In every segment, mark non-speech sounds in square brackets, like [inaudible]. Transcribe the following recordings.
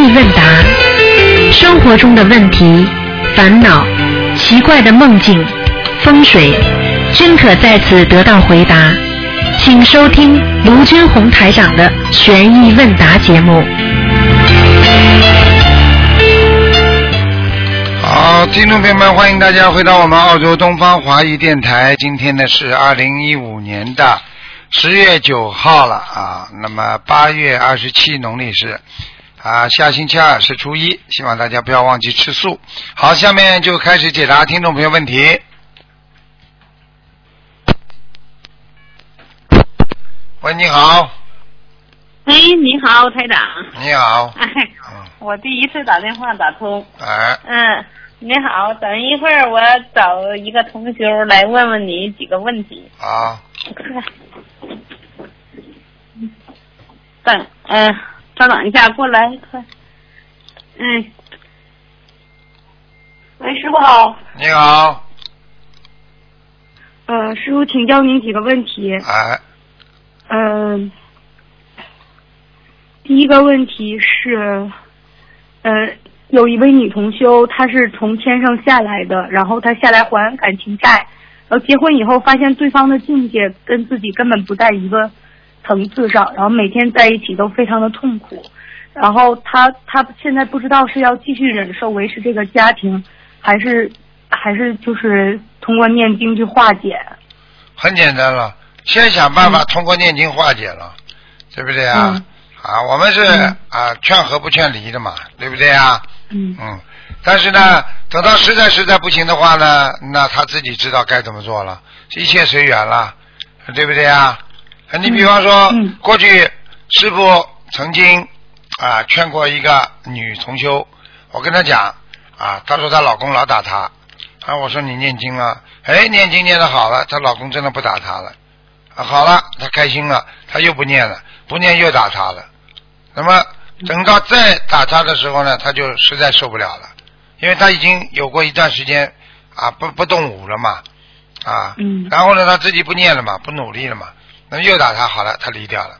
意问答生活中的问题、烦恼、奇怪的梦境、风水，均可在此得到回答。请收听卢军红台长的《悬疑问答》节目。好，听众朋友们，欢迎大家回到我们澳洲东方华语电台。今天呢是二零一五年的十月九号了啊，那么八月二十七农历是啊，下星期二是初一，希望大家不要忘记吃素。好，下面就开始解答听众朋友问题。喂，你好，喂，你好，台长。你好，我第一次打电话打通。哎，嗯，你好，等一会儿我找一个同修来问问你几个问题。好，等，嗯、稍等一下，过来，快。嗯。喂，师傅好。你好，呃，师傅，请教您几个问题。哎，嗯、第一个问题是，呃，有一位女同修，她是从天上下来的，然后她下来还感情债，然后结婚以后发现对方的境界跟自己根本不在一个层次上，然后每天在一起都非常的痛苦，然后他他现在不知道是要继续忍受维持这个家庭，还是还是就是通过念经去化解。很简单了，先想办法通过念经化解了，对不对啊？嗯啊，我们是、嗯啊劝和不劝离的嘛，对不对啊？嗯嗯，但是呢，等到实在实在不行的话呢，那他自己知道该怎么做了，一切随缘了，对不对啊？你比方说，嗯过去师傅曾经啊劝过一个女同修，我跟她讲啊，她说她老公老打她，啊，我说你念经了，哎，念经念的好了，她老公真的不打她了，啊，好了，她开心了，她又不念了，不念又打她了，那么等到再打她的时候呢，她就实在受不了了，因为她已经有过一段时间啊不不动武了嘛，啊，嗯。然后呢，她自己不念了嘛，不努力了嘛，那么又打他，好了，他离掉了。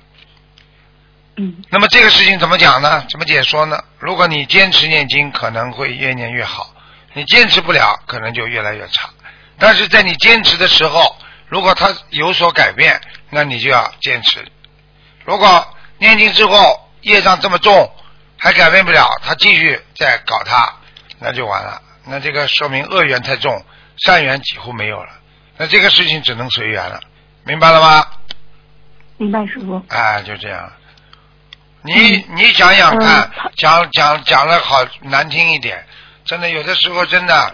嗯那么这个事情怎么讲呢？怎么解说呢？如果你坚持念经，可能会越念越好；你坚持不了，可能就越来越差。但是在你坚持的时候，如果他有所改变，那你就要坚持。如果念经之后业障这么重，还改变不了，他继续再搞他，那就完了。那这个说明恶缘太重，善缘几乎没有了。那这个事情只能随缘了，明白了吗？明白，师傅。哎，就这样。你你想想看，嗯讲讲讲的好难听一点，真的有的时候真的，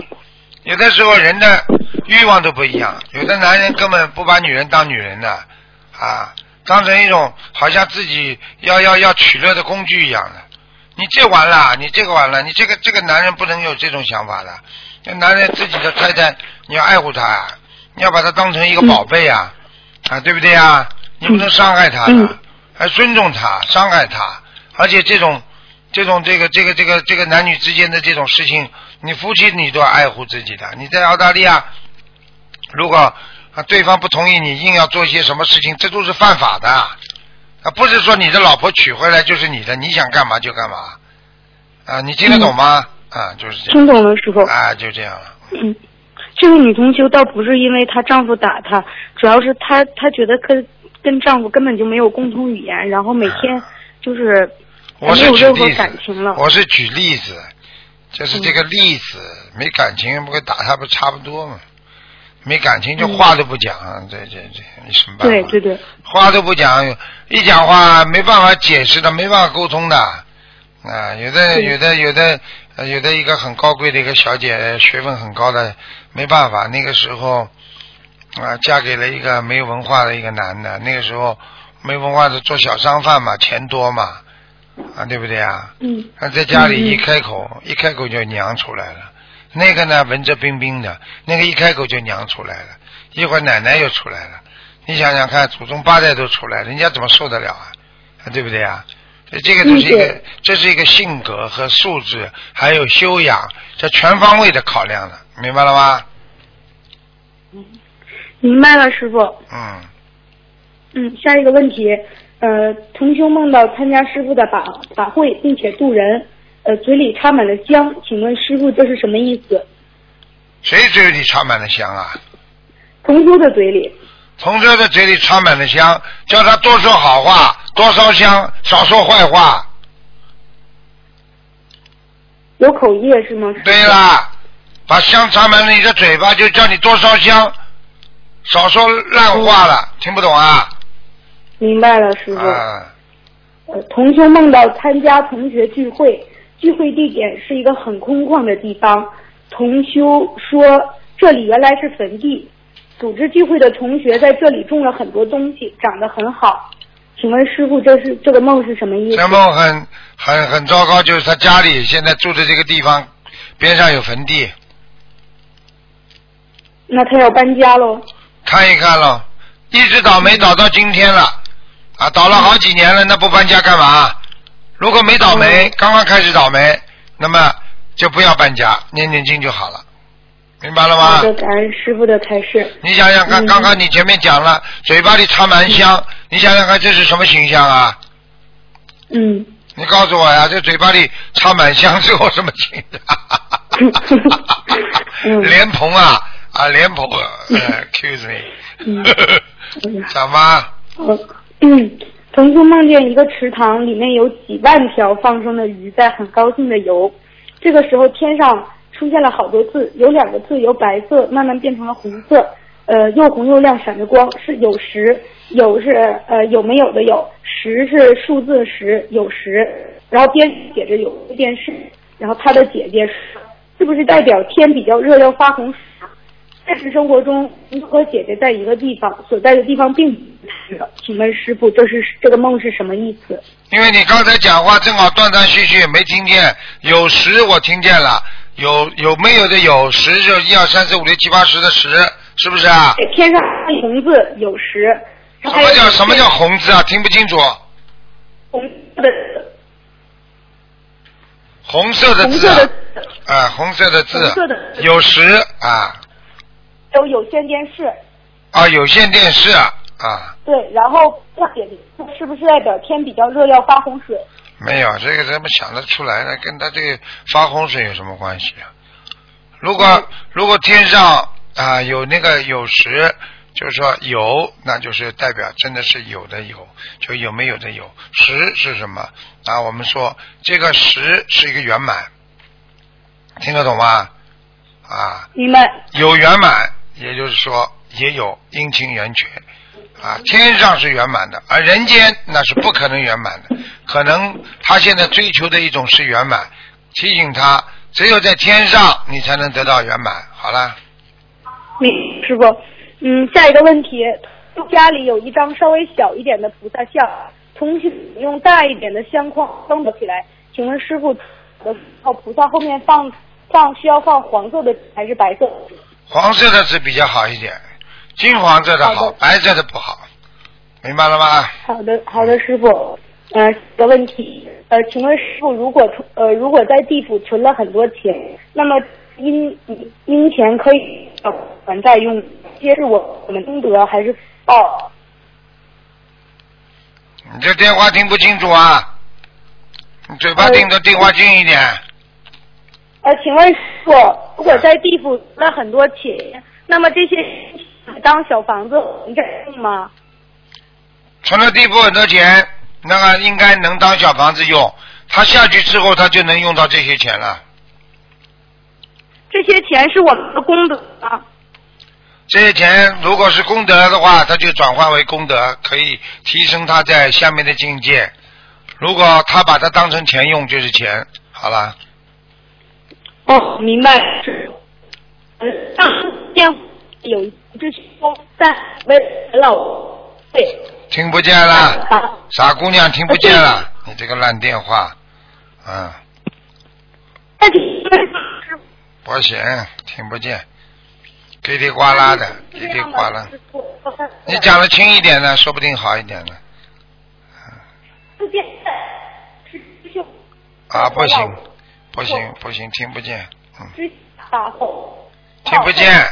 有的时候人的欲望都不一样。有的男人根本不把女人当女人的，啊，当成一种好像自己要要要取乐的工具一样的。你这完了，你这个完了，你这个这个男人不能有这种想法的。这男人自己的太太，你要爱护她呀、你要把她当成一个宝贝啊，啊，对不对啊？你不能伤害她的。嗯还尊重他，伤害他，而且这种这种这个这个这个这个男女之间的这种事情，你夫妻你都要爱护自己的。你在澳大利亚，如果啊对方不同意你，硬要做一些什么事情，这都是犯法的。啊，不是说你的老婆娶回来就是你的，你想干嘛就干嘛。啊，你听得懂吗？啊，就是这样。听懂了，师傅。啊，就这样了。嗯，这个女同修倒不是因为她丈夫打她，主要是她她觉得跟跟丈夫根本就没有共同语言，然后每天就是我是没有任何感情了。我是举例子，就是这个例子，没感情不跟打他不差不多嘛？没感情就话都不讲，这这这你什么办法？对对对，话都不讲，一讲话没办法解释的，没办法沟通的。啊，有的有的有的呃有的一个很高贵的一个小姐，学问很高的，没办法，那个时候啊，嫁给了一个没文化的一个男的，那个时候没文化的做小商贩嘛，钱多嘛，啊，对不对啊？嗯他在家里一开口，一开口就娘出来了。那个呢，文质彬彬的，那个一开口就娘出来了。一会儿奶奶又出来了，你想想看，祖宗八代都出来，人家怎么受得了啊？啊对不对啊？所以这个就是一个这是一个性格和素质，还有修养，这全方位的考量了，明白了吗？明白了，师傅。嗯，嗯，下一个问题，呃，同修梦到参加师傅的法法会，并且渡人，呃嘴里插满了香，请问师傅这是什么意思？谁嘴里插满了香啊？同修的嘴里。同修的嘴里插满了香，叫他多说好话，多烧香，少说坏话。有口业是吗？对啦，把香插满了你的嘴巴，就叫你多烧香，少说烂话了，听不懂啊？明白了，师傅。啊，呃，同修梦到参加同学聚会，聚会地点是一个很空旷的地方。同修说这里原来是坟地，组织聚会的同学在这里种了很多东西，长得很好。请问师傅，这是这个梦是什么意思？这梦很很很糟糕，就是他家里现在住的这个地方边上有坟地，那他要搬家喽？看一看喽，一直倒霉倒到今天了，啊，倒了好几年了，那不搬家干嘛？如果没倒霉，刚刚开始倒霉，那么就不要搬家，念念经就好了，明白了吗？感恩师傅的开示。你想想看，嗯。刚刚你前面讲了，嘴巴里插满香，你想想看这是什么形象啊？嗯，你告诉我呀，这嘴巴里插满香是我什么形象？[laughs] [laughs] 嗯。莲蓬啊啊，莲蓬，呃，[laughs] excuse me，嗯嗯讲吧，呃 [laughs] 嗯，曾经梦见一个池塘里面有几万条放生的鱼在很高兴的游，这个时候天上出现了好多字，有两个字由白色慢慢变成了红色，呃，又红又亮，闪着光，是有时，有是呃有没有的有，十是数字十，有时，然后边写着有电视，然后他的姐姐说是不是代表天比较热要发洪水？现实生活中，您和姐姐在一个地方，所在的地方并不是的。请问师傅，这是这个梦是什么意思？因为你刚才讲话正好断断续续，没听见。有时我听见了，有有没有的有时就一二三四五六七八十的十，是不是啊？天上红字有时，什么叫什么叫红字啊？听不清楚。红色的红色的字啊，啊，红色的字有时啊有有线电视？啊，有线电视啊啊，对，然后大姐姐是不是代表天比较热要发洪水？没有这个怎么想得出来呢？跟他这个发洪水有什么关系啊？如果如果天上啊有那个有时，就是说有，那就是代表真的是有的有，就有没有的有。十是什么啊？我们说这个十是一个圆满，听得懂吗？啊，明白？有圆满，也就是说也有阴晴圆缺啊。天上是圆满的，而人间那是不可能圆满的。可能他现在追求的一种是圆满，提醒他，只有在天上你才能得到圆满。好了，你师傅，嗯，下一个问题，家里有一张稍微小一点的菩萨像，同时用大一点的相框装起来，请问师傅，的后菩萨后面放放需要放黄色的还是白色？黄色的是比较好一点，金黄色的好，好的白色的不好，明白了吗？好的，好的，师傅。呃，个问题，呃，请问师傅，如果存呃如果在地府存了很多钱，那么阴阴钱可以还债用，接是我我们功德还是报？你这电话听不清楚啊，你嘴巴盯着电话近一点。呃，请问师傅，如果在地府存了很多钱，那么这些当小房子还债用吗？存了地府很多钱，那个应该能当小房子用。他下去之后，他就能用到这些钱了。这些钱是我们的功德啊。这些钱如果是功德的话，它就转换为功德，可以提升他在下面的境界。如果他把它当成钱用，就是钱。好了，哦，明白。是，嗯，上电有一只风在为老对。听不见了，傻姑娘听不见了，你这个烂电话，嗯，那请问师不行，听不见，叽里呱啦的，叽里呱啦。你讲的轻一点呢，说不定好一点呢。啊，不行，不行，不行，听不见，嗯，听不见，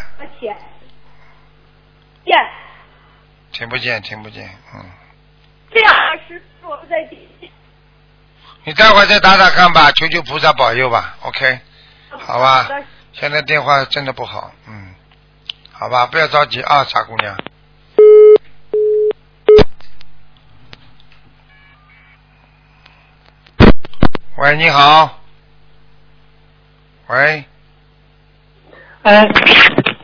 听不见，听不见，嗯，这样师傅在地你待会儿再打打看吧，求求菩萨保佑吧，OK，好吧？现在电话真的不好，嗯，好吧，不要着急啊，傻姑娘。喂，你好。喂，哎，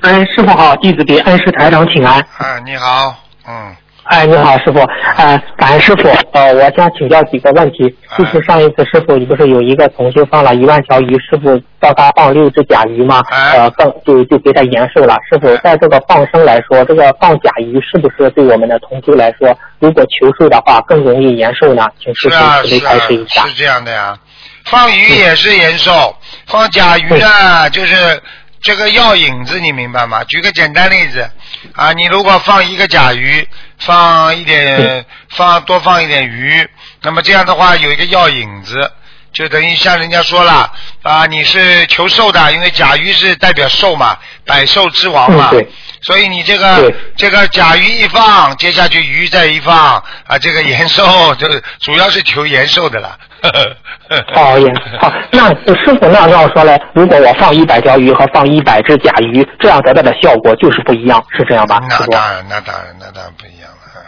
哎，师傅好，弟子给恩师台长请安。哎，你好，嗯，哎，你好，师傅，呃，感恩师傅，呃，我想请教几个问题。就是上一次师傅，你不是有一个同学放了一万条鱼，师傅叫他放六只甲鱼吗？哎呃，放就就给他延寿了。师傅，在这个放生来说，这个放甲鱼是不是对我们的同修来说，如果求寿的话更容易延寿呢？请师傅是啊，慈悲是啊开示一下。是这样的呀。放鱼也是延寿，放甲鱼呢，就是这个药引子，你明白吗？举个简单例子啊，你如果放一个甲鱼，放一点，放多放一点鱼，那么这样的话有一个药引子，就等于像人家说了啊，你是求寿的，因为甲鱼是代表寿嘛，百寿之王嘛。嗯所以你这个这个甲鱼一放，接下去鱼再一放啊，这个延寿就主要是求延寿的了。哦，也好。那师傅，那要说来，如果我放一百条鱼和放一百只甲鱼，这样得到的效果就是不一样，是这样吧？那当然，那当然，那当然不一样了。啊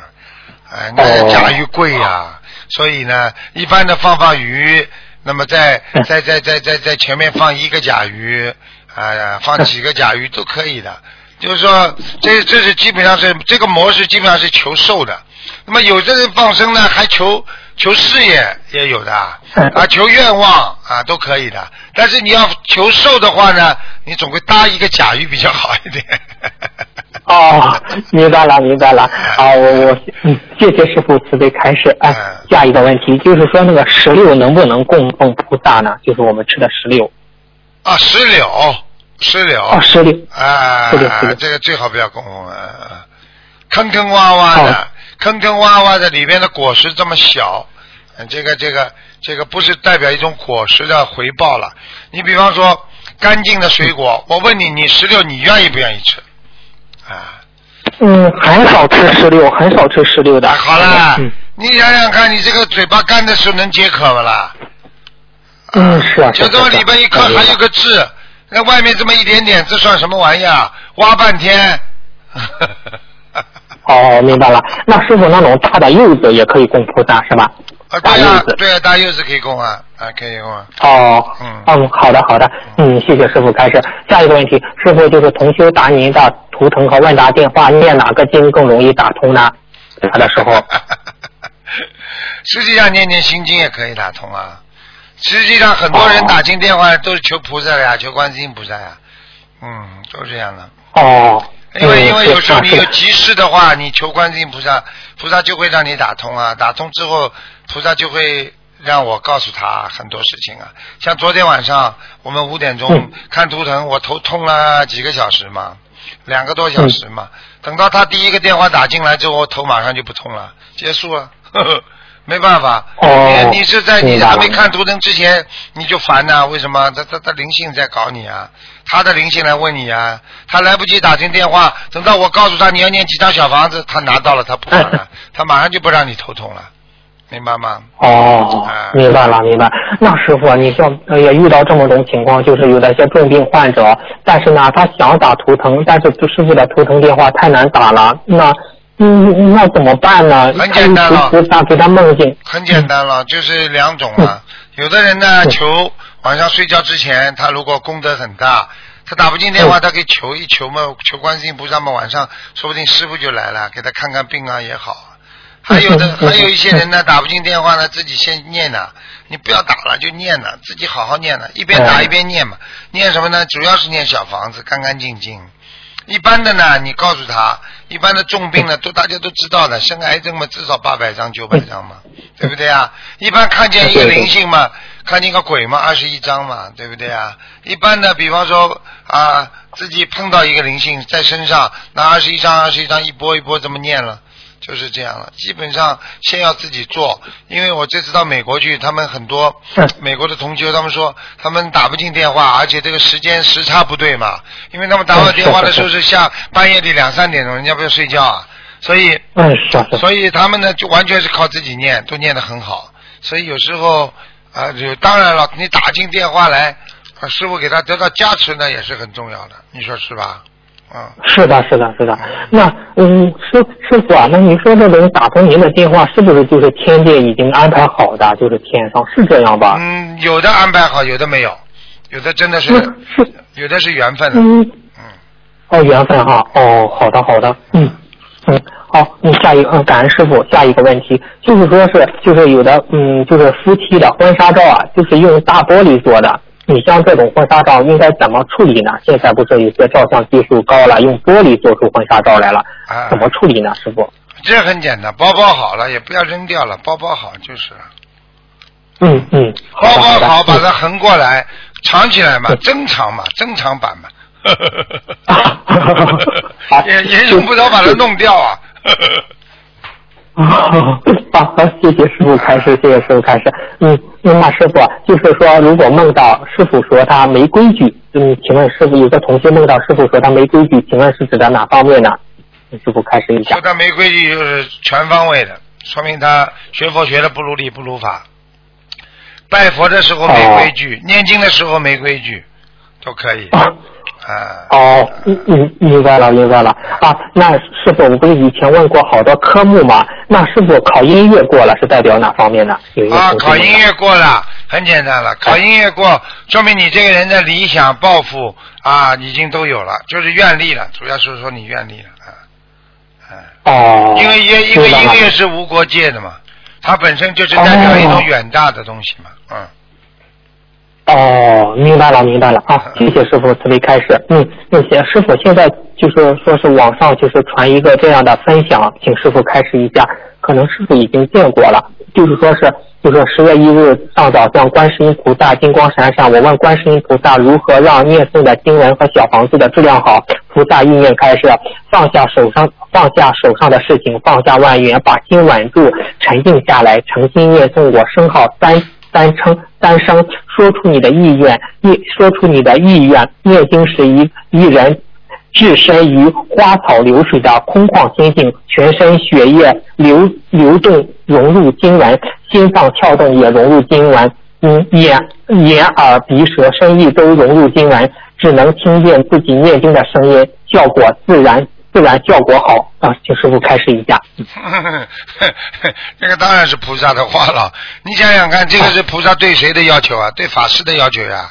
哎，那甲鱼贵呀、所以呢，一般的放放鱼，那么在嗯在在在在在前面放一个甲鱼，哎呀、放几个甲鱼都可以的。就是说，这这是基本上是这个模式，基本上是求瘦的。那么有的人放生呢，还求求事业也有的啊，求愿望啊都可以的。但是你要求寿的话呢，你总归搭一个甲鱼比较好一点。[laughs] 哦，明白了，明白了。啊，我我嗯，谢谢师傅慈悲开示。哎嗯，下一个问题就是说，那个石榴能不能供奉菩萨呢？就是我们吃的石榴。啊，石榴，石榴，哦，石榴。啊是的是的这个最好不要供奉啊，坑坑洼洼的好，坑坑洼洼的里边的果实这么小，嗯这个这个这个不是代表一种果实的回报了。你比方说干净的水果，我问你，你石榴你愿意不愿意吃？啊，嗯，很少吃石榴，很少吃石榴的。啊好了，嗯你想想看，你这个嘴巴干的时候能解渴不啦？嗯，是啊。就这么里边一颗还有个痣，那外面这么一点点，这算什么玩意儿？挖半天。哦，明白了。那师傅那种大的柚子也可以供菩萨是吧？啊，大柚对啊，子。对啊，大柚子可以供啊，啊，可以供啊。哦，嗯嗯，好的好的，嗯，谢谢师傅开始。下一个问题，师傅就是同修打您的图腾和问答电话，念哪个经更容易打通呢？他的时候，[laughs] 实际上念念心经也可以打通啊。实际上很多人打进电话都是求菩萨呀，求观世音菩萨呀，嗯，都是这样的。哦，因为嗯因为有时候你有急事的话，你求观世音菩萨，菩萨就会让你打通啊。打通之后，菩萨就会让我告诉他很多事情啊。像昨天晚上我们五点钟嗯看图腾，我头痛了几个小时嘛，两个多小时嘛。嗯等到他第一个电话打进来之后，我头马上就不痛了，结束了。呵呵没办法，哦你你是在你还没看图腾之前你就烦呐、为什么？他他他灵性在搞你啊，他的灵性来问你啊，他来不及打进电话，等到我告诉他你要念几张小房子，他拿到了他不管了，[laughs] 他马上就不让你头痛了，明白吗？哦啊，明白了，明白。那师傅，你像呃也遇到这么种情况，就是有的一些重病患者，但是呢，他想打图腾，但是师傅的图腾电话太难打了，那嗯，那怎么办呢？很简单了他就求菩萨给他梦境。很简单了，就是两种了。有的人呢，嗯求晚上睡觉之前，他如果功德很大，他打不进电话，嗯他可以求一求嘛，求观世音菩萨嘛，晚上说不定师傅就来了，给他看看病啊也好。还有的还有一些人呢，打不进电话呢，自己先念呢，你不要打了，就念呢，自己好好念呢，一边打嗯一边念嘛。念什么呢？主要是念小房子，干干净净。一般的呢，你告诉他，一般的重病呢，[laughs] 都大家都知道的，生癌症嘛，至少八百张、九百张嘛，[laughs] 对不对啊？一般看见一个灵性嘛，看见一个鬼嘛，二十一张嘛，对不对啊？一般的，比方说啊，自己碰到一个灵性在身上，那二十一张、二十一张一波一波这么念了。就是这样了，基本上先要自己做，因为我这次到美国去，他们很多嗯美国的同学，他们说他们打不进电话，而且这个时间时差不对嘛，因为他们打我电话的时候是下半夜里两三点钟，人家不要睡觉啊，所以。所以他们呢就完全是靠自己念，都念得很好，所以有时候啊，就当然了，你打进电话来，啊师傅给他得到加持呢，也是很重要的，你说是吧？啊，是的，是的，是的。那嗯，师师傅啊，那您说这种打通您的电话，是不是就是天界已经安排好的，就是天上是这样吧？嗯，有的安排好，有的没有，有的真的是，是是，有的是缘分的。嗯，嗯，哦，缘分哈，哦，好的好的，嗯嗯，好，嗯，下一个，嗯，感恩师傅，下一个问题就是说是就是有的，嗯，就是夫妻的婚纱照啊，就是用大玻璃做的。你像这种婚纱照应该怎么处理呢？现在不是有些照相技术高了，用玻璃做出婚纱照来了，啊，怎么处理呢，师傅？这很简单，包包好了也不要扔掉了，包包好就是。嗯嗯，包包好，把嗯它横过来，藏起来嘛，珍藏嘛，珍藏版嘛。[laughs] [laughs] 好也也用不着把它弄掉啊。[laughs] 啊，好，好，谢谢师傅开示，谢谢师傅开示。嗯，那么师傅就是说，如果梦到师傅说他没规矩，嗯，请问师傅有个同学梦到师傅说他没规矩，请问是指的哪方面呢？师傅开始一下说。他没规矩就是全方位的，说明他学佛学的不如理不如法。拜佛的时候没规矩，念经的时候没规矩，都可以。啊啊，哦，嗯嗯，明白了，明白了啊。那师傅，我不是以前问过好多科目吗？那师傅考音乐过了是代表哪方面呢？有一个啊，考音乐过了，很简单了。考音乐过，说明你这个人的理想抱负啊，已经都有了，就是愿力了。主要是说你愿力了啊，啊，哦，因为音因为明白了音乐是无国界的嘛，它本身就是代表一种远大的东西嘛，嗯。哦，明白了，明白了啊！谢谢师傅慈悲开示。嗯，那些师傅现在就是说是网上就是传一个这样的分享，请师傅开示一下。可能师傅已经见过了，就是说是就是十月一日上早上观世音菩萨金光闪闪，我问观世音菩萨如何让念诵的经文和小房子的质量好，菩萨意念开示，放下手上放下手上的事情，放下万缘，把心稳住，沉静下来，诚心念诵我声号三。三称三声，说出你的意愿，念说出你的意愿。念经时一一人置身于花草流水的空旷心境，全身血液流流动融入经文，心脏跳动也融入经文，嗯，眼眼耳鼻舌身意都融入经文，只能听见自己念经的声音，效果自然自然效果好啊，请师傅开示一下。[laughs] 这个当然是菩萨的话了。你想想看，这个是菩萨对谁的要求啊？对法师的要求呀。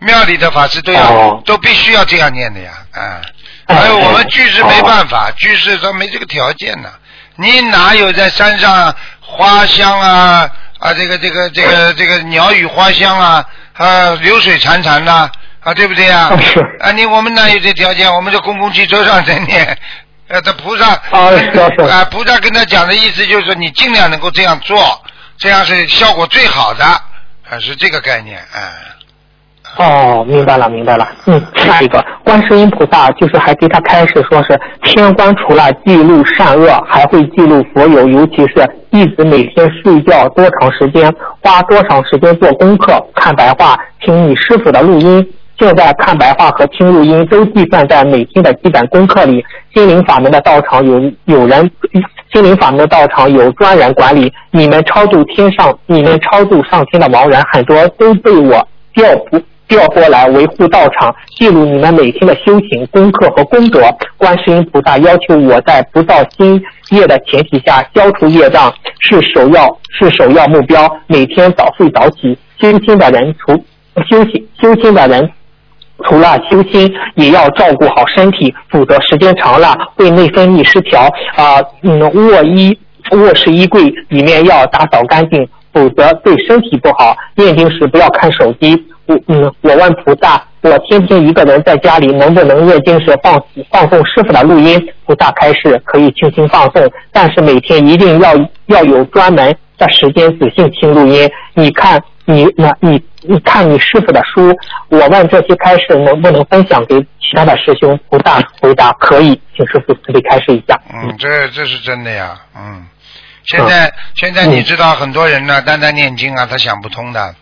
庙里的法师都要、哦都必须要这样念的呀，啊。哎还有我们居士没哦办法，居士说没这个条件呢。你哪有在山上花香啊啊这个这个这个这个鸟语花香啊啊流水潺潺呐啊对不对呀？是啊你我们哪有这条件？我们就公共汽车上在念。[laughs] 呃，这菩萨啊是啊是 [laughs] 啊，菩萨跟他讲的意思就是说，你尽量能够这样做，这样是效果最好的，啊，是这个概念，啊。哦，明白了，明白了。嗯，下一个，观世音菩萨就是还给他开始说是天官除了记录善恶，还会记录佛友，尤其是弟子每天睡觉多长时间，花多长时间做功课、看白话、听你师傅的录音。现在看白话和听录音都计算在每天的基本功课里。心灵法门的道场有有人，心灵法门的道场有专人管理。你们超度天上，你们超度上天的亡人很多都被我调不调拨来维护道场，记录你们每天的修行、功课和功德。观世音菩萨要求我在不造新业的前提下消除业障，是首要是首要目标。每天早睡早起，修心的人除修行修心的人。除了修心，也要照顾好身体，否则时间长了会内分泌失调啊、嗯，卧衣卧室衣柜里面要打扫干净，否则对身体不好。念经时不要看手机。我嗯，我问菩萨，我天天一个人在家里，能不能念经时放放送师傅的录音？菩萨开示可以轻轻放送，但是每天一定要要有专门的时间仔细听录音。你看你那你你看你师傅的书，我问这些开示能不能分享给其他的师兄？菩萨回答可以，请师傅慈悲开示一下。嗯，这这是真的呀，嗯。现在、现在你知道很多人呢，单单念经啊，他想不通的，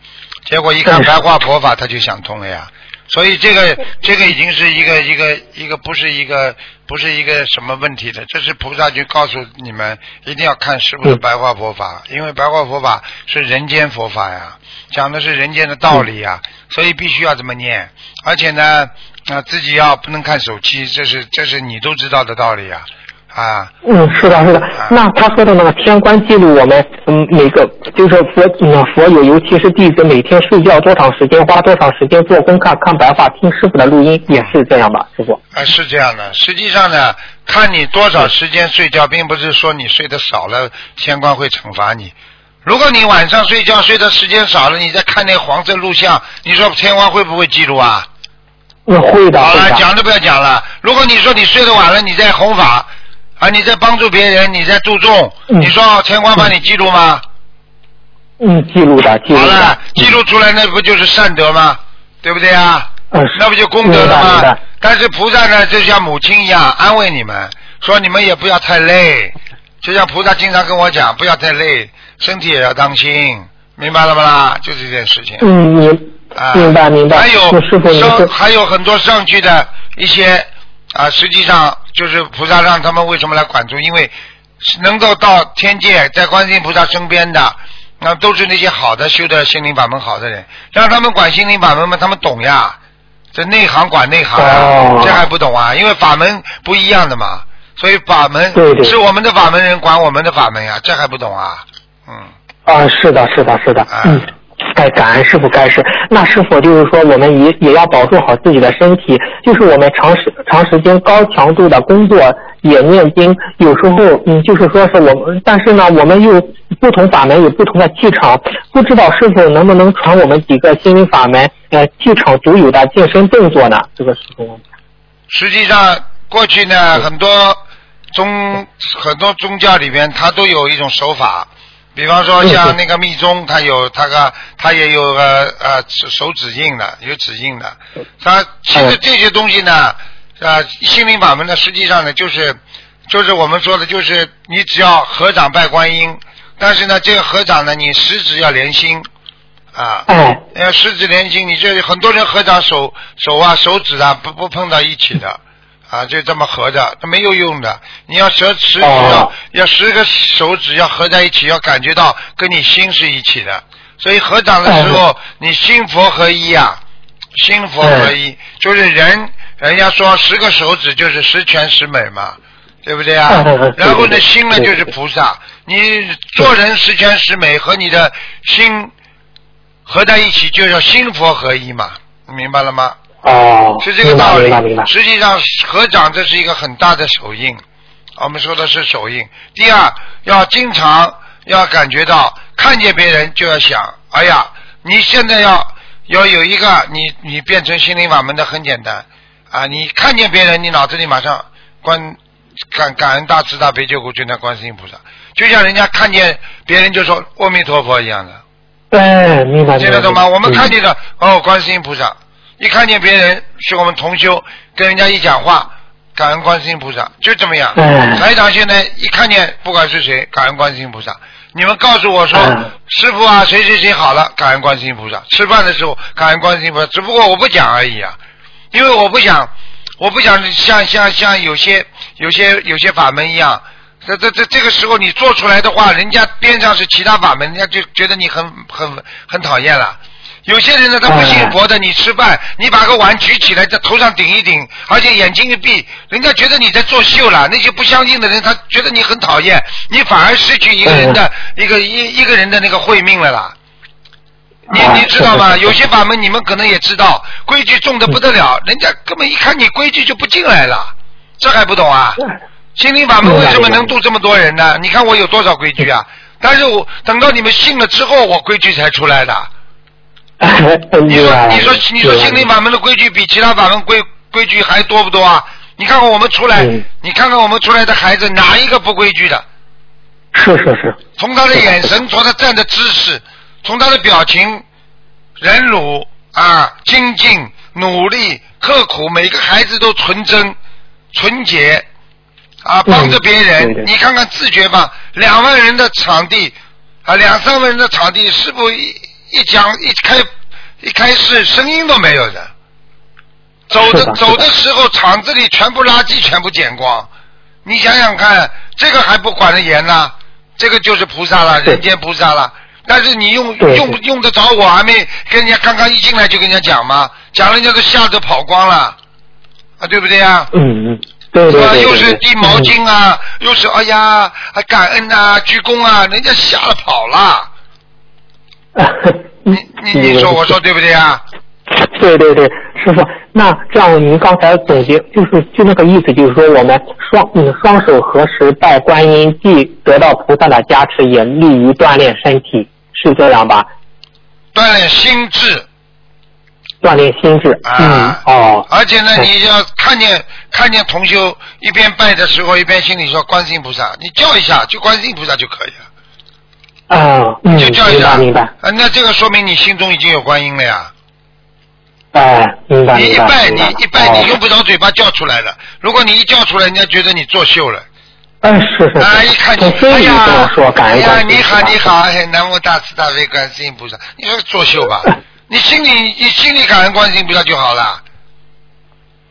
结果一看嗯白话佛法，他就想通了呀。所以这个这个已经是一个一个一个不是一个不是一个什么问题的，这是菩萨就告诉你们一定要看师傅的白话佛法，因为白话佛法是人间佛法呀，讲的是人间的道理啊，所以必须要这么念，而且呢啊自己要不能看手机，这是这是你都知道的道理啊。啊，嗯，是的，是的。那他说的那个天官记录我们，嗯，每个就是佛，嗯，佛友，尤其是弟子，每天睡觉多长时间，花多长时间做功课、看白话、听师傅的录音，也是这样吧，师傅？啊，是这样的。实际上呢，看你多少时间睡觉，并不是说你睡得少了，天官会惩罚你。如果你晚上睡觉睡的时间少了，你再看那黄色录像，你说天王会不会记录啊？我，会的。好了，讲都不要讲了。如果你说你睡得晚了，你在弘法。啊！你在帮助别人，你在注重，你说天官把你记录吗？嗯，记录的，记录的。好了，记录出来那不就是善德吗？对不对啊？嗯，那不就功德了吗？但是菩萨呢，就像母亲一样安慰你们，说你们也不要太累。就像菩萨经常跟我讲，不要太累，身体也要当心，明白了吗？啦？就这件事情。嗯，明明白明白。还有上还有很多上去的一些。啊，实际上就是菩萨让他们为什么来管住？因为能够到天界，在观世音菩萨身边的，那都是那些好的修的心灵法门好的人，让他们管心灵法门嘛，他们懂呀。这内行管内行啊，这还不懂啊？因为法门不一样的嘛，所以法门对对是我们的法门人管我们的法门呀，这还不懂啊？嗯。啊，是的，是的，是的。嗯。该感恩师傅，该是那师傅就是说，我们也也要保重好自己的身体。就是我们长时长时间高强度的工作也念经，有时候嗯，就是说是我们，但是呢，我们又不同法门有不同的气场，不知道师傅能不能传我们几个心灵法门呃气场独有的健身动作呢？这个师傅。实际上，过去呢，很多宗很多宗教里边，它都有一种手法。比方说像那个密宗，它有它个，它也有个呃手指印的，有指印的。它其实这些东西呢，呃心灵法门呢，实际上呢就是就是我们说的，就是你只要合掌拜观音，但是呢这个合掌呢，你十指要连心啊，要十指连心，你这很多人合掌手手啊手指啊不不碰到一起的。啊，就这么合着，它没有用的。你要十十要要十个手指要合在一起，要感觉到跟你心是一起的。所以合掌的时候，你心佛合一啊，心佛合一就是人。人家说十个手指就是十全十美嘛，对不对啊？然后呢，心呢就是菩萨。你做人十全十美和你的心合在一起，就叫心佛合一嘛，明白了吗？哦，是这个道理。实际上，合掌这是一个很大的手印。我们说的是手印。第二，要经常要感觉到，看见别人就要想，哎呀，你现在要要有一个，你你变成心灵法门的很简单啊！你看见别人，你脑子里马上观感感恩大慈大悲救苦救难观世音菩萨，就像人家看见别人就说阿弥陀佛一样的。对，明白。听得懂吗？我们看见的哦，观世音菩萨。一看见别人是我们同修，跟人家一讲话，感恩观世音菩萨，就这么样。台长现在一看见不管是谁，感恩观世音菩萨。你们告诉我说，师傅啊，谁谁谁好了，感恩观世音菩萨。吃饭的时候感恩观世音菩萨，只不过我不讲而已啊，因为我不想，我不想像像像有些有些有些法门一样，这这这这个时候你做出来的话，人家边上是其他法门，人家就觉得你很很很讨厌了。有些人呢，他不信佛的，你吃饭，你把个碗举起来，在头上顶一顶，而且眼睛一闭，人家觉得你在作秀了。那些不相信的人，他觉得你很讨厌，你反而失去一个人的一个一一个人的那个慧命了啦。你你知道吗？有些法门你们可能也知道，规矩重的不得了，人家根本一看你规矩就不进来了，这还不懂啊？心灵法门为什么能度这么多人呢？你看我有多少规矩啊？但是我等到你们信了之后，我规矩才出来的。[laughs] 你说，你说，你说，心灵法门的规矩比其他法门规规矩还多不多啊？你看看我们出来，你看看我们出来的孩子，哪一个不规矩的？是是是。从他的眼神，从他站的姿势，从他的表情，忍辱啊，精进、努力、刻苦，每个孩子都纯真、纯洁啊，帮着别人。你看看自觉吧，两万人的场地啊，两三万人的场地，是不一。一讲一开一开始声音都没有的，走是的走的时候，厂子里全部垃圾全部捡光，你想想看，这个还不管得严呢？这个就是菩萨了，人间菩萨了。但是你用用用得着我，还没跟人家刚刚一进来就跟人家讲吗？讲人家都吓得跑光了，啊，对不对呀？嗯嗯，对对是吧？对对，又是对递毛巾啊，又是哎呀，还感恩啊，鞠躬啊，人家吓了跑了。嗯 [laughs] 你你你说我说对不对啊？[laughs] 对对对，师傅，那这样您刚才总结就是就那个意思，就是说我们双嗯双手合十拜观音，既得到菩萨的加持，也利于锻炼身体，是这样吧？锻炼心智锻炼心智。啊嗯，哦，而且呢，你要看见看见同修一边拜的时候，一边心里说观世音菩萨，你叫一下就观世音菩萨就可以了，啊，嗯，就叫一下。明白那这个说明你心中已经有观音了呀。哎，明白。你一拜，你一拜，你哦用不着嘴巴叫出来的。如果你一叫出来，人家觉得你作秀了。嗯，是是啊，是，一看你，哎呀你好，你好，哎，南无大慈大悲观世音菩萨，你说作秀吧？[laughs] 你心里你心里感恩观世音菩萨就好了。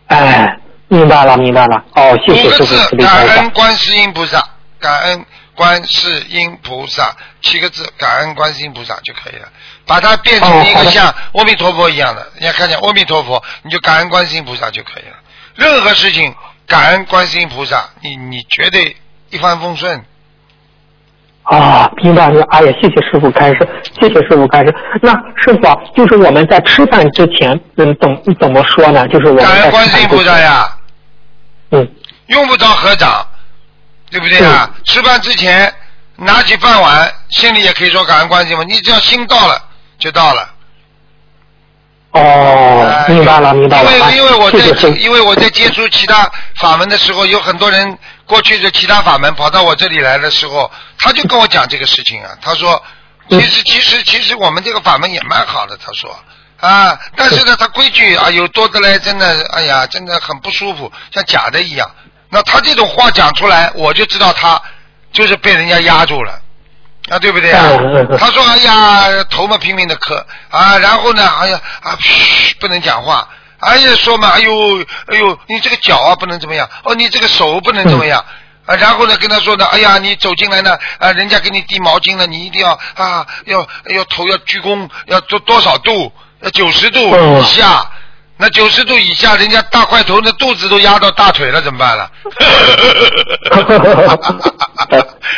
哎，明白了明白了，哦，谢谢师傅五个字慈，悲感。恩观世音菩萨，感恩观世音菩萨，七个字，感恩观世音菩萨就可以了。把它变成一个像阿弥陀佛一样的，人家看见阿弥陀佛，你就感恩观世音菩萨就可以了。任何事情感恩观世音菩萨，你你绝对一帆风顺。啊，明白明白。哎呀，谢谢师傅开示，谢谢师傅开示。那师傅啊，就是我们在吃饭之前，嗯，怎怎么说呢？就是我们感恩观世音菩萨呀，嗯，用不着合掌，对不对啊？吃饭之前拿起饭碗，心里也可以说感恩观世音菩萨，你只要心到了就到了。哦哎，明白了明白了。哎因为因为我在。因为我在接触其他法门的时候，有很多人过去的其他法门跑到我这里来的时候，他就跟我讲这个事情啊。[laughs] 他说，其嗯实其实其实我们这个法门也蛮好的。他说啊，但是呢，他规矩啊有多的嘞，真的哎呀，真的很不舒服，像假的一样。那他这种话讲出来，我就知道他就是被人家压住了。啊，对不对啊？他说：“哎呀，头嘛拼命的磕啊，然后呢，哎呀啊，嘘，不能讲话。哎呀，说嘛，哎呦，哎呦，你这个脚啊不能怎么样，哦，你这个手不能怎么样。啊，然后呢，跟他说呢，哎呀，你走进来呢，啊，人家给你递毛巾了，你一定要啊，要要头要鞠躬，要多多少度，要九十度嗯以下。那九十度以下，人家大块头的肚子都压到大腿了，怎么办了？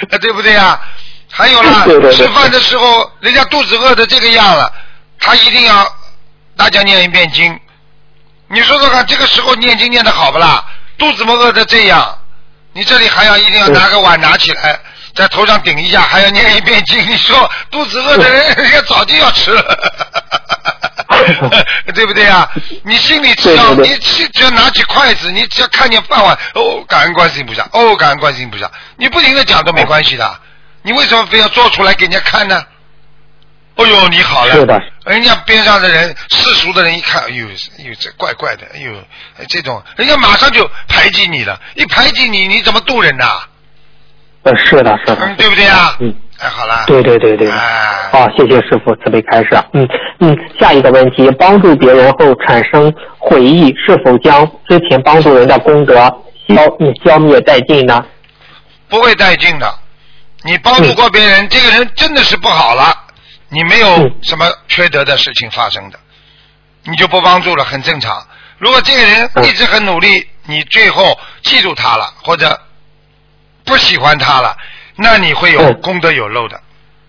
[laughs] 对不对呀？还有啦，吃饭的时候，人家肚子饿的这个样了，他一定要大家念一遍经。你说说看，这个时候念经念的好不啦？肚子么饿的这样，你这里还要一定要拿个碗拿起来，在头上顶一下，[laughs] 还要念一遍经。你说肚子饿的人，人 [laughs] 家早就要吃了，[laughs] 对不对啊？你心里只要你只只要拿起筷子，你只要看见饭碗，哦，感恩观世音菩萨，哦，感恩观世音菩萨，你不停的讲都没关系的。你为什么非要做出来给人家看呢？哦呦，你好了，是的人家边上的人，世俗的人一看，哎呦，哎呦，这怪怪的，哎呦，哎这种，人家马上就排挤你了，一排挤你，你怎么渡人呐？呃，是的，是的嗯，，对不对啊？嗯，哎，好了，对对对对。哎，好，谢谢师傅慈悲开示。嗯嗯，下一个问题，帮助别人后产生悔意，是否将之前帮助人的功德消嗯消灭殆尽呢？不会殆尽的。你帮助过别人，这个人真的是不好了，你没有嗯什么缺德的事情发生的，你就不帮助了，很正常。如果这个人嗯一直很努力，你最后记住他了，或者不喜欢他了，那你会有嗯功德有漏的，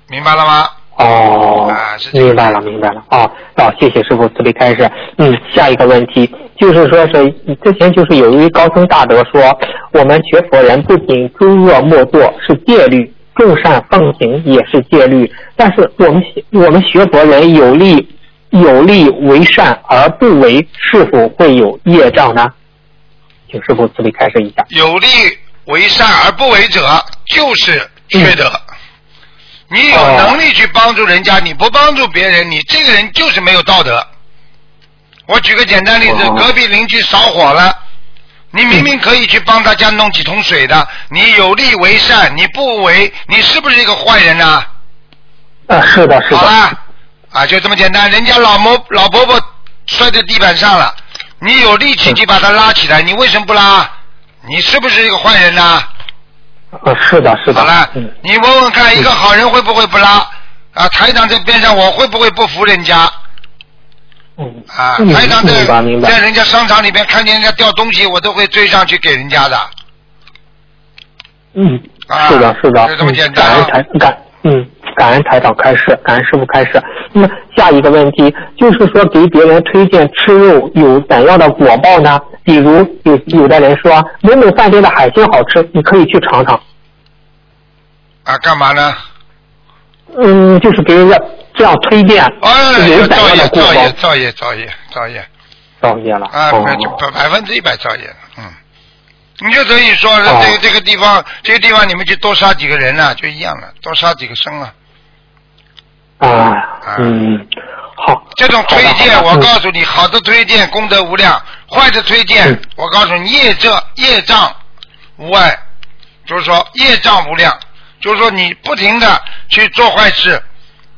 明白了吗？哦明白了，明白了。哦，好，谢谢师傅慈悲开示。嗯，下一个问题就是说是之前就是有一位高僧大德说，我们学佛人不仅诸恶莫作是戒律，众善奉行也是戒律，但是我们我们学佛人有利有利为善而不为，是否会有业障呢？请师傅慈悲开示一下。有利为善而不为者，就是缺德。你有哦能力去帮助人家，你不帮助别人，你这个人就是没有道德。我举个简单例子，哦隔壁邻居着火了，你明明可以去帮他家弄几桶水的，你有力为善，你不为，你是不是一个坏人呐、啊，是的，是的。好啦，啊，就这么简单。人家老婆老婆婆摔在地板上了，你有力气去把他拉起来，你为什么不拉？你是不是一个坏人呢？啊，是的，是的。好了嗯，你问问看，一个好人会不会不拉？啊，台长在边上，我会不会不服人家？嗯啊，嗯台长在在人家商场里边看见人家掉东西，我都会追上去给人家的。嗯啊，是的，是的，就这么嗯简单啊感恩台感嗯，感恩台长开示，感恩师傅开示。那么下一个问题就是说，给别人推荐吃肉有怎样的果报呢？比如有有的人说某某饭店的海鲜好吃，你可以去尝尝。啊，干嘛呢？嗯，就是给人家这样推荐，哎，有怎造业，样的果造业，报？造业，造业，造业。造业了。啊，哦百分之一百造业，嗯，你就等于说哦这个这个地方，这个地方你们就多杀几个人呢、就一样了，多杀几个生啊。啊，嗯，好。这种推荐，我告诉你，好的推荐功德无量，坏的推荐嗯，我告诉你业障业障无碍，就是说业障无量，就是说你不停的去做坏事。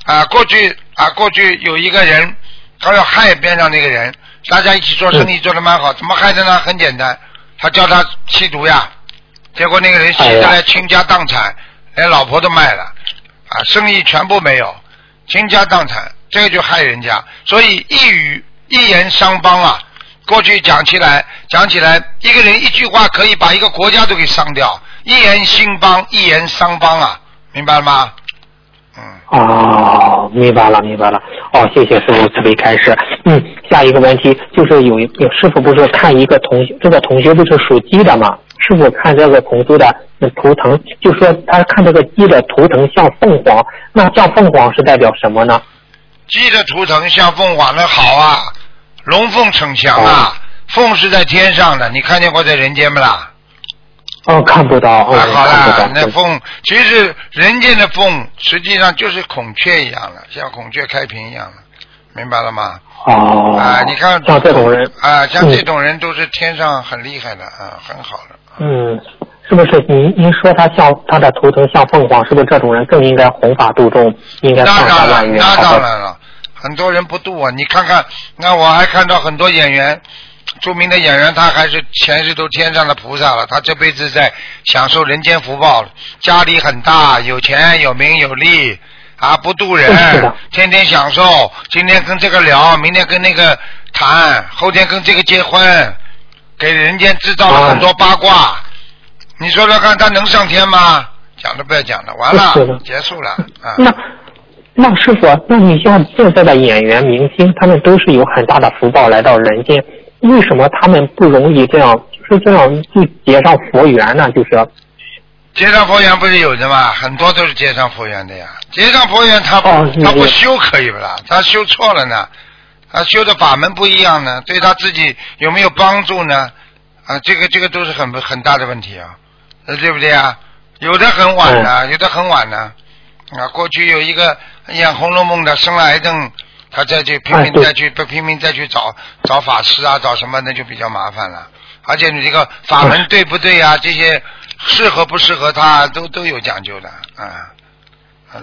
啊。过去啊，过去有一个人，他要害边上那个人，大家一起做生意做的蛮好，怎么害的呢？很简单，他叫他吸毒呀，结果那个人吸的来倾家荡产，连老婆都卖了，啊，生意全部没有，倾家荡产，这个就害人家。所以一语一言伤邦啊。过去讲起来，讲起来，一个人一句话可以把一个国家都给伤掉，一言兴邦，一言伤邦啊，明白了吗？嗯，哦，明白了，明白了。哦，谢谢师傅慈悲开示。嗯，下一个问题就是有一有师傅不是看一个同，这个同学不是属鸡的吗？师傅看这个同修的呃图腾，就说他看这个鸡的图腾像凤凰，那像凤凰是代表什么呢？鸡的图腾像凤凰那好啊，龙凤呈祥啊，凤是在天上的，你看见过在人间不啦？哦，看不到，哦，啊，好了。那凤其实人间的凤实际上就是孔雀一样的，像孔雀开屏一样的，明白了吗？哦，啊，你看像这种人，啊，像嗯这种人都是天上很厉害的啊，很好的。嗯，是不是您您说他像他的图腾像凤凰，是不是这种人更应该弘法度众，应该那放下当然，万缘？那当然了，很多人不度啊。你看看，那我还看到很多演员，著名的演员，他还是前世都天上的菩萨了，他这辈子在享受人间福报，家里很大，有钱有名有利。啊，不渡人，天天享受，今天跟这个聊，明天跟那个谈，后天跟这个结婚，给人间制造了很多八卦。你说说看，他能上天吗？讲都不要讲了，完了，结束了啊。那那师傅，那你像现在的演员明星，他们都是有很大的福报来到人间，为什么他们不容易这样，就是这样去结上佛缘呢？就是结上佛缘不是有的吗？很多都是结上佛缘的呀。结上佛缘他他不修可以不啦？他修错了呢，他修的法门不一样呢，对他自己有没有帮助呢？啊，这个这个都是很很大的问题啊，呃对不对啊？有的很晚嗯呢，有的很晚呢。啊，过去有一个演《红楼梦》的生了癌症，他再去拼命再去不拼命再去找找法师啊，找什么那就比较麻烦了。而且你这个法门嗯对不对啊？这些适合不适合他都都有讲究的啊。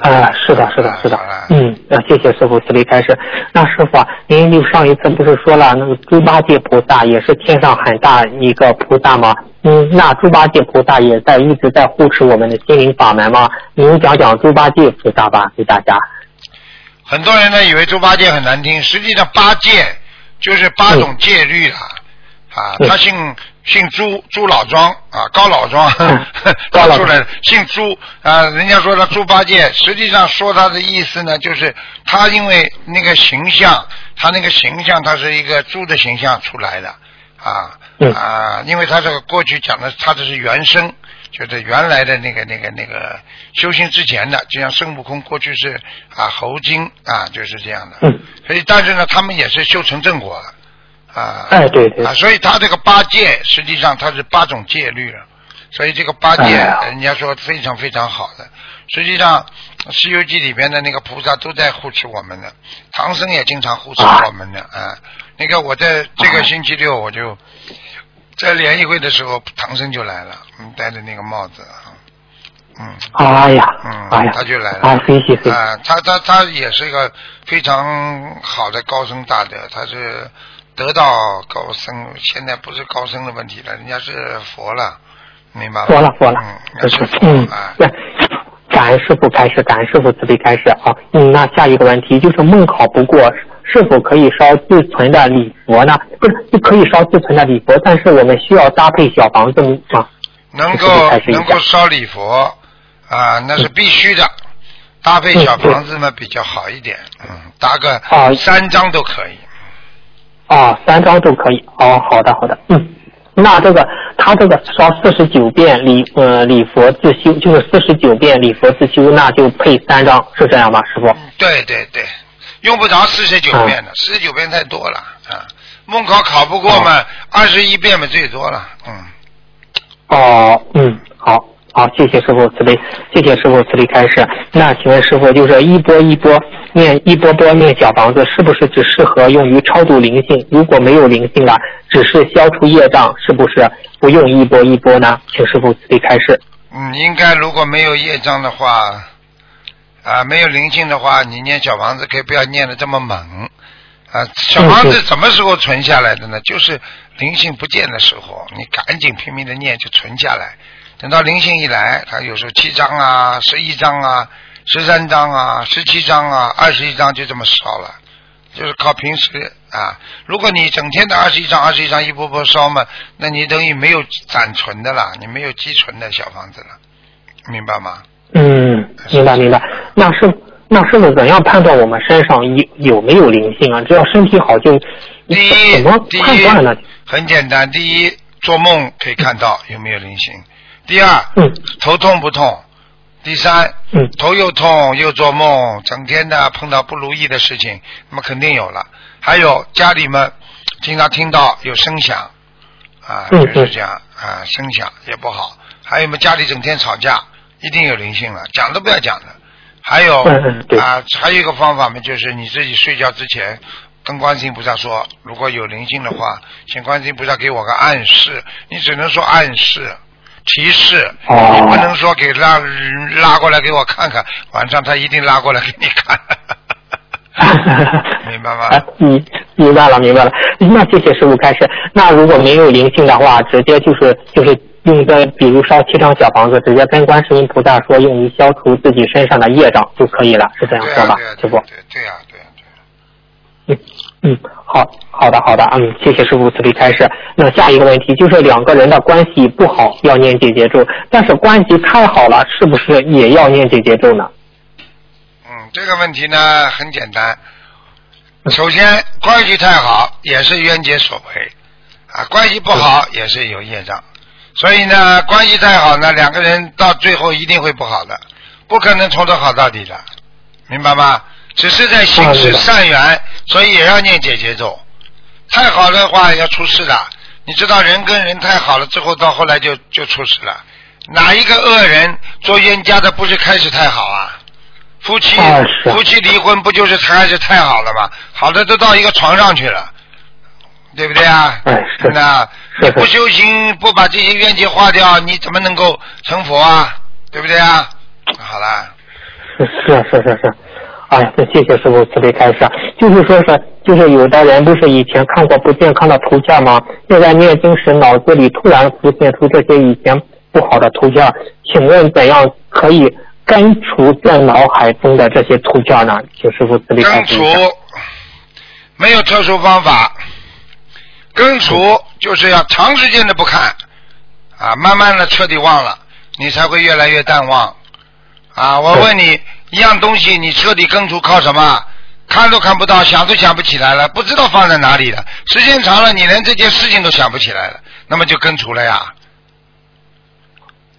啊，是的，是的，是的，嗯，那谢谢师傅慈悲开示。那师傅啊，您就上一次不是说了那个猪八戒菩萨也是天上很大一个菩萨吗？嗯，那猪八戒菩萨也在一直在护持我们的心灵法门吗？您讲讲猪八戒菩萨吧，给大家。很多人呢以为猪八戒很难听，实际上八戒就是八种戒律了。啊，嗯他姓姓朱，朱老庄啊，高老庄，嗯。[laughs] 高老庄。出来的姓朱啊，人家说他猪八戒，实际上说他的意思呢，就是他因为那个形象，他那个形象，他是一个猪的形象出来的啊嗯啊，因为他这个过去讲的，他这是原生，就是原来的那个那个那个修行之前的，就像孙悟空过去是啊猴精啊，就是这样的，嗯。所以但是呢，他们也是修成正果了。啊，哎对对啊，所以他这个八戒实际上他是八种戒律了，所以这个八戒哎人家说非常非常好的。实际上，《西游记》里边的那个菩萨都在护持我们的，唐僧也经常护持我们的啊。那个我在这个星期六我就在联谊会的时候，唐僧就来了，嗯，戴着那个帽子啊，嗯。哎呀，嗯，哎呀，他就来了。啊，他他他也是一个非常好的高僧大德，他是得到高僧，现在不是高僧的问题了，人家是佛了，明白吗？佛了佛了嗯，嗯啊，，对，感恩师傅开始，感恩师傅慈悲开始啊。嗯，那下一个问题就是梦考不过，是否可以烧自存的礼佛呢？不是，就可以烧自存的礼佛，但是我们需要搭配小房子吗？能够能够烧礼佛啊，那是必须的。搭配小房子嘛比较好一点，嗯，搭个啊三张都可以。啊，三张都可以。哦，好的好的，嗯。那这个他这个烧四十九遍礼呃礼佛自修，就是四十九遍礼佛自修，那就配三张，是这样吧，师傅？嗯对对对，用不着四十九遍的，四十九遍太多了啊。梦考考不过嘛，二十一遍嘛最多了，嗯。哦，嗯，好，好，谢谢师傅慈悲，谢谢师傅慈悲开示。那请问师傅，就是一波一波念一波波念小房子，是不是只适合用于超度灵性？如果没有灵性了，只是消除业障，是不是不用一波一波呢？请师傅慈悲开示。嗯，应该如果没有业障的话，啊，没有灵性的话，你念小房子可以不要念的这么猛。啊，小房子什么时候存下来的呢？就是灵性不见的时候，你赶紧拼命的念就存下来。等到灵性一来，他有时候七张啊、十一张啊、十三张啊、十七张啊、二十一张就这么烧了，就是靠平时啊。如果你整天的二十一张、二十一张一波波烧嘛，那你等于没有攒存的了，你没有积存的小房子了，明白吗？嗯，明白明白。那是那师傅怎样判断我们身上有有没有灵性啊？只要身体好就第一怎么，第一判断呢？很简单，第一做梦可以看到有没有灵性，第二嗯头痛不痛，第三嗯头又痛又做梦，整天的碰到不如意的事情，那么肯定有了。还有家里面经常听到有声响，啊，嗯就是这样啊，声响也不好。还有嘛，家里整天吵架，一定有灵性了，讲都不要讲了。还有啊，还有一个方法嘛，就是你自己睡觉之前跟观世音菩萨说，如果有灵性的话，请观世音菩萨给我个暗示，你只能说暗示。提示，哦你不能说给拉拉过来给我看看，晚上他一定拉过来给你看，[laughs] 明白吗？啊，明明白了，明白了。那谢谢师傅开始。那如果没有灵性的话，直接就是就是用个，比如烧七张小房子，直接跟观世音菩萨说，用于消除自己身上的业障就可以了，是这样说吧师傅？对呀。嗯嗯，好好的好的，嗯，谢谢师傅慈悲开示。那下一个问题就是两个人的关系不好要念姐姐咒，但是关系太好了，是不是也要念姐姐咒呢？嗯，这个问题呢很简单。首先，关系太好也是冤结所为，啊，关系不好也是有业障。所以呢，关系太好呢，两个人到最后一定会不好的，不可能从头好到底的，明白吗？只是在行使善缘，所以也要念解结咒。太好的话要出事的，你知道人跟人太好了之后，到后来就就出事了。哪一个恶人做冤家的不是开始太好啊？夫妻、啊夫妻离婚不就是开始太好了吗？好的都到一个床上去了，对不对啊？那你不修行，不把这些冤结化掉，你怎么能够成佛啊？对不对啊？好了。是是是是是，哎呀，这谢谢师傅慈悲开示。就是说是，就是有的人不是以前看过不健康的图像吗？现在念经时脑子里突然浮现出这些以前不好的图像，请问怎样可以根除在脑海中的这些图像呢？请师傅慈悲开根除示。没有特殊方法，根除就是要长时间的不看，啊，慢慢的彻底忘了，你才会越来越淡忘。啊，我问你，一样东西你彻底根除靠什么？看都看不到，想都想不起来了，不知道放在哪里了。时间长了，你连这件事情都想不起来了，那么就根除了呀。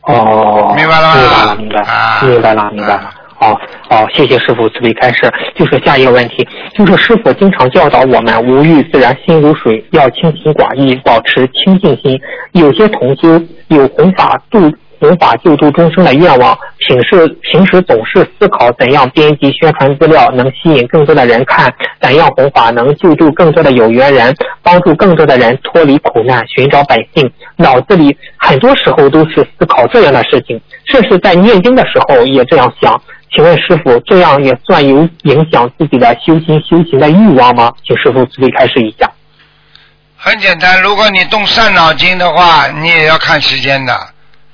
哦，明白了吗明白了，明白啊明白了，明白了啊。哦哦，谢谢师傅慈悲开示。就是下一个问题，就是师傅经常教导我们无欲自然心如水，要清心寡欲，保持清净心。有些同修有弘法度弘法救度众生的愿望，平时平时总是思考怎样编辑宣传资料能吸引更多的人看，怎样弘法能救助更多的有缘人，帮助更多的人脱离苦难，寻找百姓。脑子里很多时候都是思考这样的事情，甚至在念经的时候也这样想。请问师傅，这样也算有影响自己的修心修行的欲望吗？请师傅慈悲开示一下。很简单，如果你动善脑筋的话，你也要看时间的，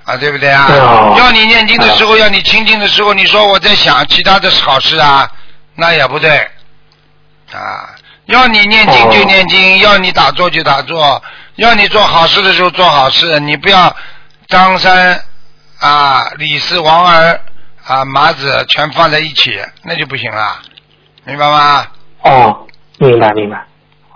啊，对不对啊？哦要你念经的时候，要你清静的时候，你说我在想其他的好事啊，那也不对，啊，要你念经就念经，要你打坐就打坐，要你做好事的时候做好事，你不要张三啊、李四、王二啊、马子全放在一起，那就不行了，明白吗？哦，明白明白。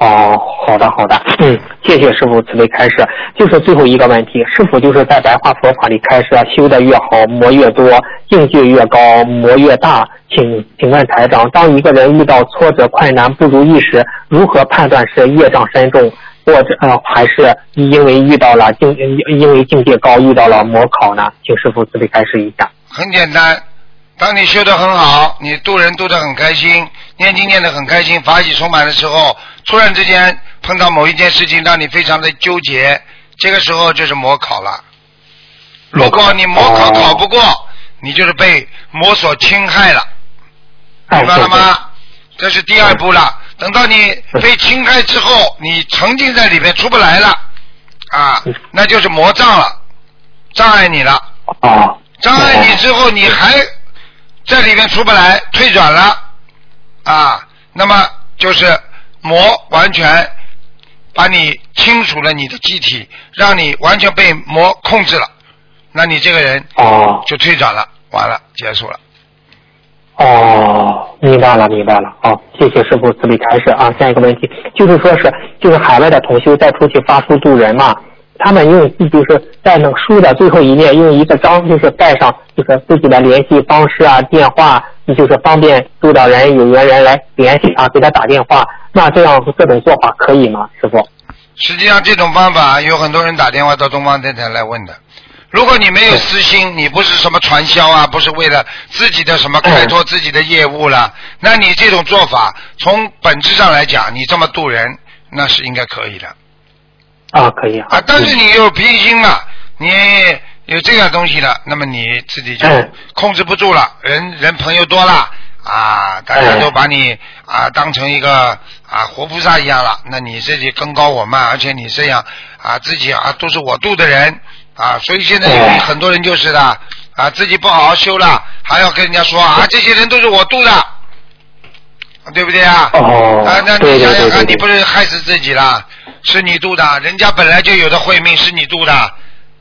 哦，好的好的，嗯，谢谢师傅慈悲开示。就是最后一个问题，师傅就是在白话佛法里开示，修的越好，魔越多，境界越高，魔越大？请请问台长，当一个人遇到挫折、困难、不如意时，如何判断是业障深重，或者呃还是因为遇到了境因为境界高遇到了魔考呢？请师傅慈悲开示一下。很简单，当你修得很好，你度人度得很开心，念经念得很开心，法喜充满的时候，突然之间碰到某一件事情让你非常的纠结，这个时候就是魔考了。如果你模考考不过，你就是被魔所侵害了，哎明白了吗？这是第二步了。等到你被侵害之后，你沉浸在里面出不来了，啊，那就是魔障了，障碍你了。啊，障碍你之后，你还在里面出不来，退转了啊，那么就是魔完全把你清除了你的机体，让你完全被魔控制了，那你这个人哦就退转了，完了，结束了。哦，明白了，明白了。好、谢谢师傅慈悲开示啊。下一个问题就是说是，就是海外的同修再出去发书度人嘛，他们用就是在那书的最后一面用一个章，就是盖上就是自己的联系方式啊、电话，就是方便督导人有缘人来联系啊，给他打电话。那这样这种做法可以吗，师傅？实际上，这种方法有很多人打电话到东方电台来问的。如果你没有私心，你不是什么传销啊，不是为了自己的什么开拓自己的业务了，那你这种做法，从本质上来讲，你这么渡人，那是应该可以的啊，可以啊。啊。但是你有偏心了，你有这个东西了，那么你自己就嗯控制不住了，人人朋友多了啊，大家都把你啊当成一个啊活菩萨一样了，那你自己更高我慢，而且你这样啊自己啊都是我度的人啊，所以现在有很多人就是的啊自己不好好修了，还要跟人家说啊这些人都是我度的，对不对啊？哦啊，那对你想想看，你不是害死自己了？是你度的，人家本来就有的慧命是你度的，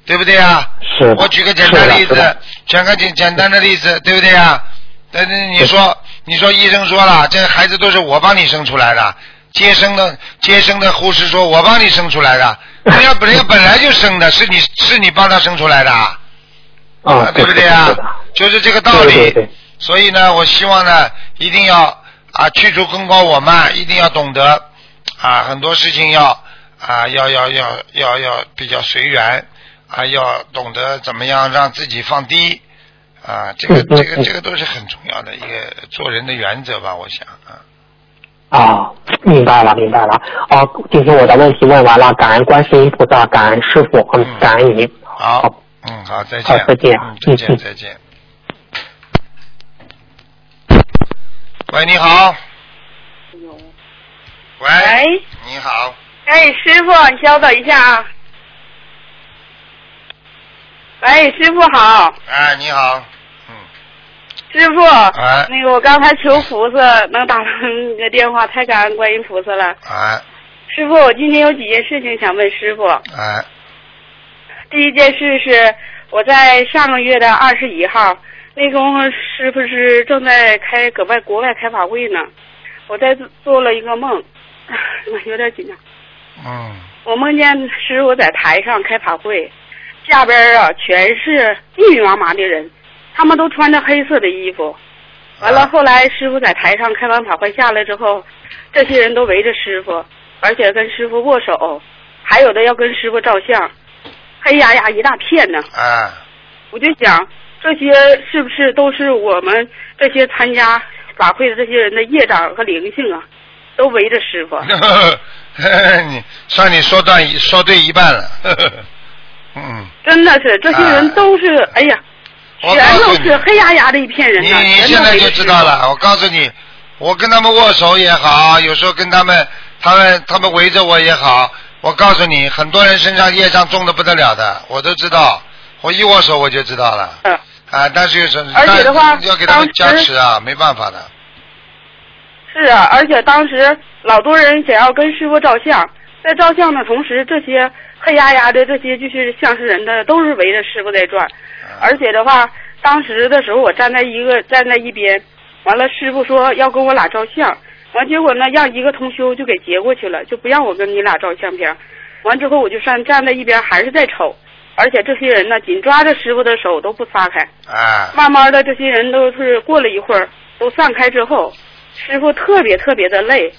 对不对啊？是我举个简单例子是的是的，举个简简单的例子，对不对啊？但是你说，你说医生说了，这孩子都是我帮你生出来的，接生的接生的护士说我帮你生出来的，人家人家本来就生的，[laughs] 是你是你帮他生出来的，啊，对不对啊？就是这个道理。对对对所以呢，我希望呢，一定要啊去除功高我慢，一定要懂得啊很多事情要啊要要要要要比较随缘啊，要懂得怎么样让自己放低啊，这个这个嗯这个都是很重要的一个做人的原则吧，我想啊。啊，明白了，明白了。啊，就是我的问题问完了，感恩观世音菩萨，感恩师傅，嗯，感恩您。好，嗯，好，再见，好再见嗯，再见，再见。喂，你好。喂。你好。哎，师傅，你稍等一下啊。喂，师傅好，哎，你好。嗯师傅，哎那个我刚才求菩萨能打通你的电话，太感恩观音菩萨了。哎师傅，我今天有几件事情想问师傅。哎第一件事是我在上个月的二十一号，那功夫师傅是正在开搁外国外开法会呢，我在做做了一个梦，[laughs] 我有点紧张。嗯我梦见师傅在台上开法会，下边啊全是密密麻麻的人，他们都穿着黑色的衣服。完了，后来师傅在台上开完法会下来之后，这些人都围着师傅，而且跟师傅握手，还有的要跟师傅照相，黑压压一大片呢。哎，我就想，这些是不是都是我们这些参加法会的这些人的业障和灵性啊？都围着师傅。[laughs] [laughs] 你算你说断一说对一半了。嗯，真的是，这些人都是，哎呀，全都是黑压压的一片人你。你现在就知道了。我告诉你，我跟他们握手也好，有时候跟他们他们他们围着我也好，我告诉你，很多人身上业障重的不得了的，我都知道，我一握手我就知道了。嗯啊，但是有时而且的话要给他们加持啊，没办法的。是啊，而且当时老多人想要跟师傅照相，在照相的同时，这些黑压压的这些就是像是人的都是围着师傅在转，而且的话，当时的时候我站在一个站在一边，完了师傅说要跟我俩照相，完结果呢让一个同修就给截过去了，就不让我跟你俩照相片，完之后我就站站在一边还是在瞅，而且这些人呢紧抓着师傅的手都不撒开，哎，慢慢的，这些人都是过了一会儿都散开之后，师傅特别特别的累。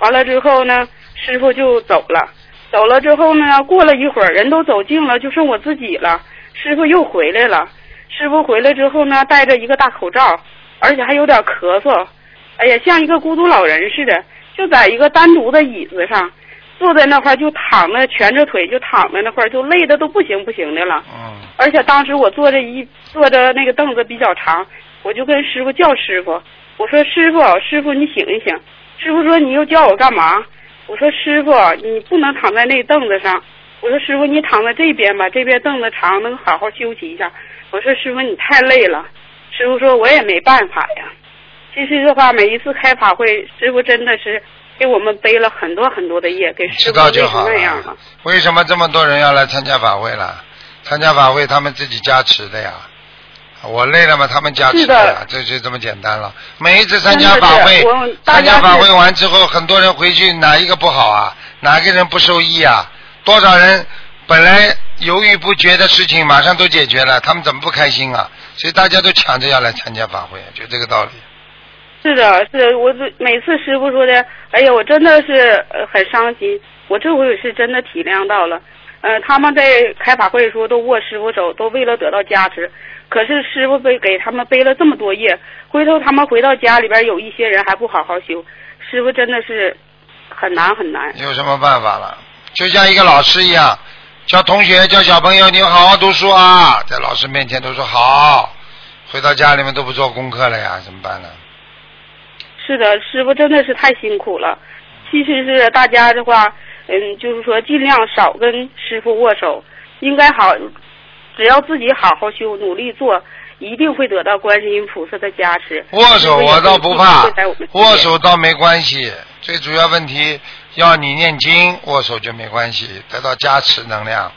完了之后呢，师傅就走了。走了之后呢，过了一会儿，人都走尽了，就剩我自己了。师傅又回来了。师傅回来之后呢，戴着一个大口罩，而且还有点咳嗽。哎呀，像一个孤独老人似的，就在一个单独的椅子上，坐在那块儿就躺着，蜷着腿就躺在那块儿，就累的都不行不行的了。嗯，而且当时我坐着一坐着那个凳子比较长，我就跟师傅叫师傅，我说师傅，师傅你醒一醒。师傅说你又叫我干嘛？我说师傅你不能躺在那凳子上。我说师傅你躺在这边吧，这边凳子长，能好好休息一下。我说师傅你太累了。师傅说我也没办法呀。其实的话，每一次开法会，师傅真的是给我们背了很多很多的业，给师傅累成道就好那样了了。。为什么这么多人要来参加法会了？参加法会他们自己加持的呀。我累了嘛，他们加持是的，这就这么简单了。每一次参加法会参加法会完之后，很多人回去哪一个不好啊？哪个人不受益啊？多少人本来犹豫不决的事情，马上都解决了，他们怎么不开心啊？所以大家都抢着要来参加法会，就这个道理。是的，是我这每次师傅说的，哎呀，我真的是呃很伤心。我这回是真的体谅到了，呃，他们在开法会的时候都握师傅手，都为了得到加持。可是师傅背给他们背了这么多业，回头他们回到家里边，有一些人还不好好修，师傅真的是很难很难。有什么办法了？就像一个老师一样，教同学、教小朋友，你们好好读书啊，在老师面前都说好，回到家里面都不做功课了呀，怎么办呢？是的，师傅真的是太辛苦了。其实是大家的话，嗯，就是说尽量少跟师傅握手，应该好，只要自己好好修，努力做，一定会得到观世音菩萨的加持。握手我倒不怕握手倒没关系，最主要问题要你念经，握手就没关系，得到加持能量。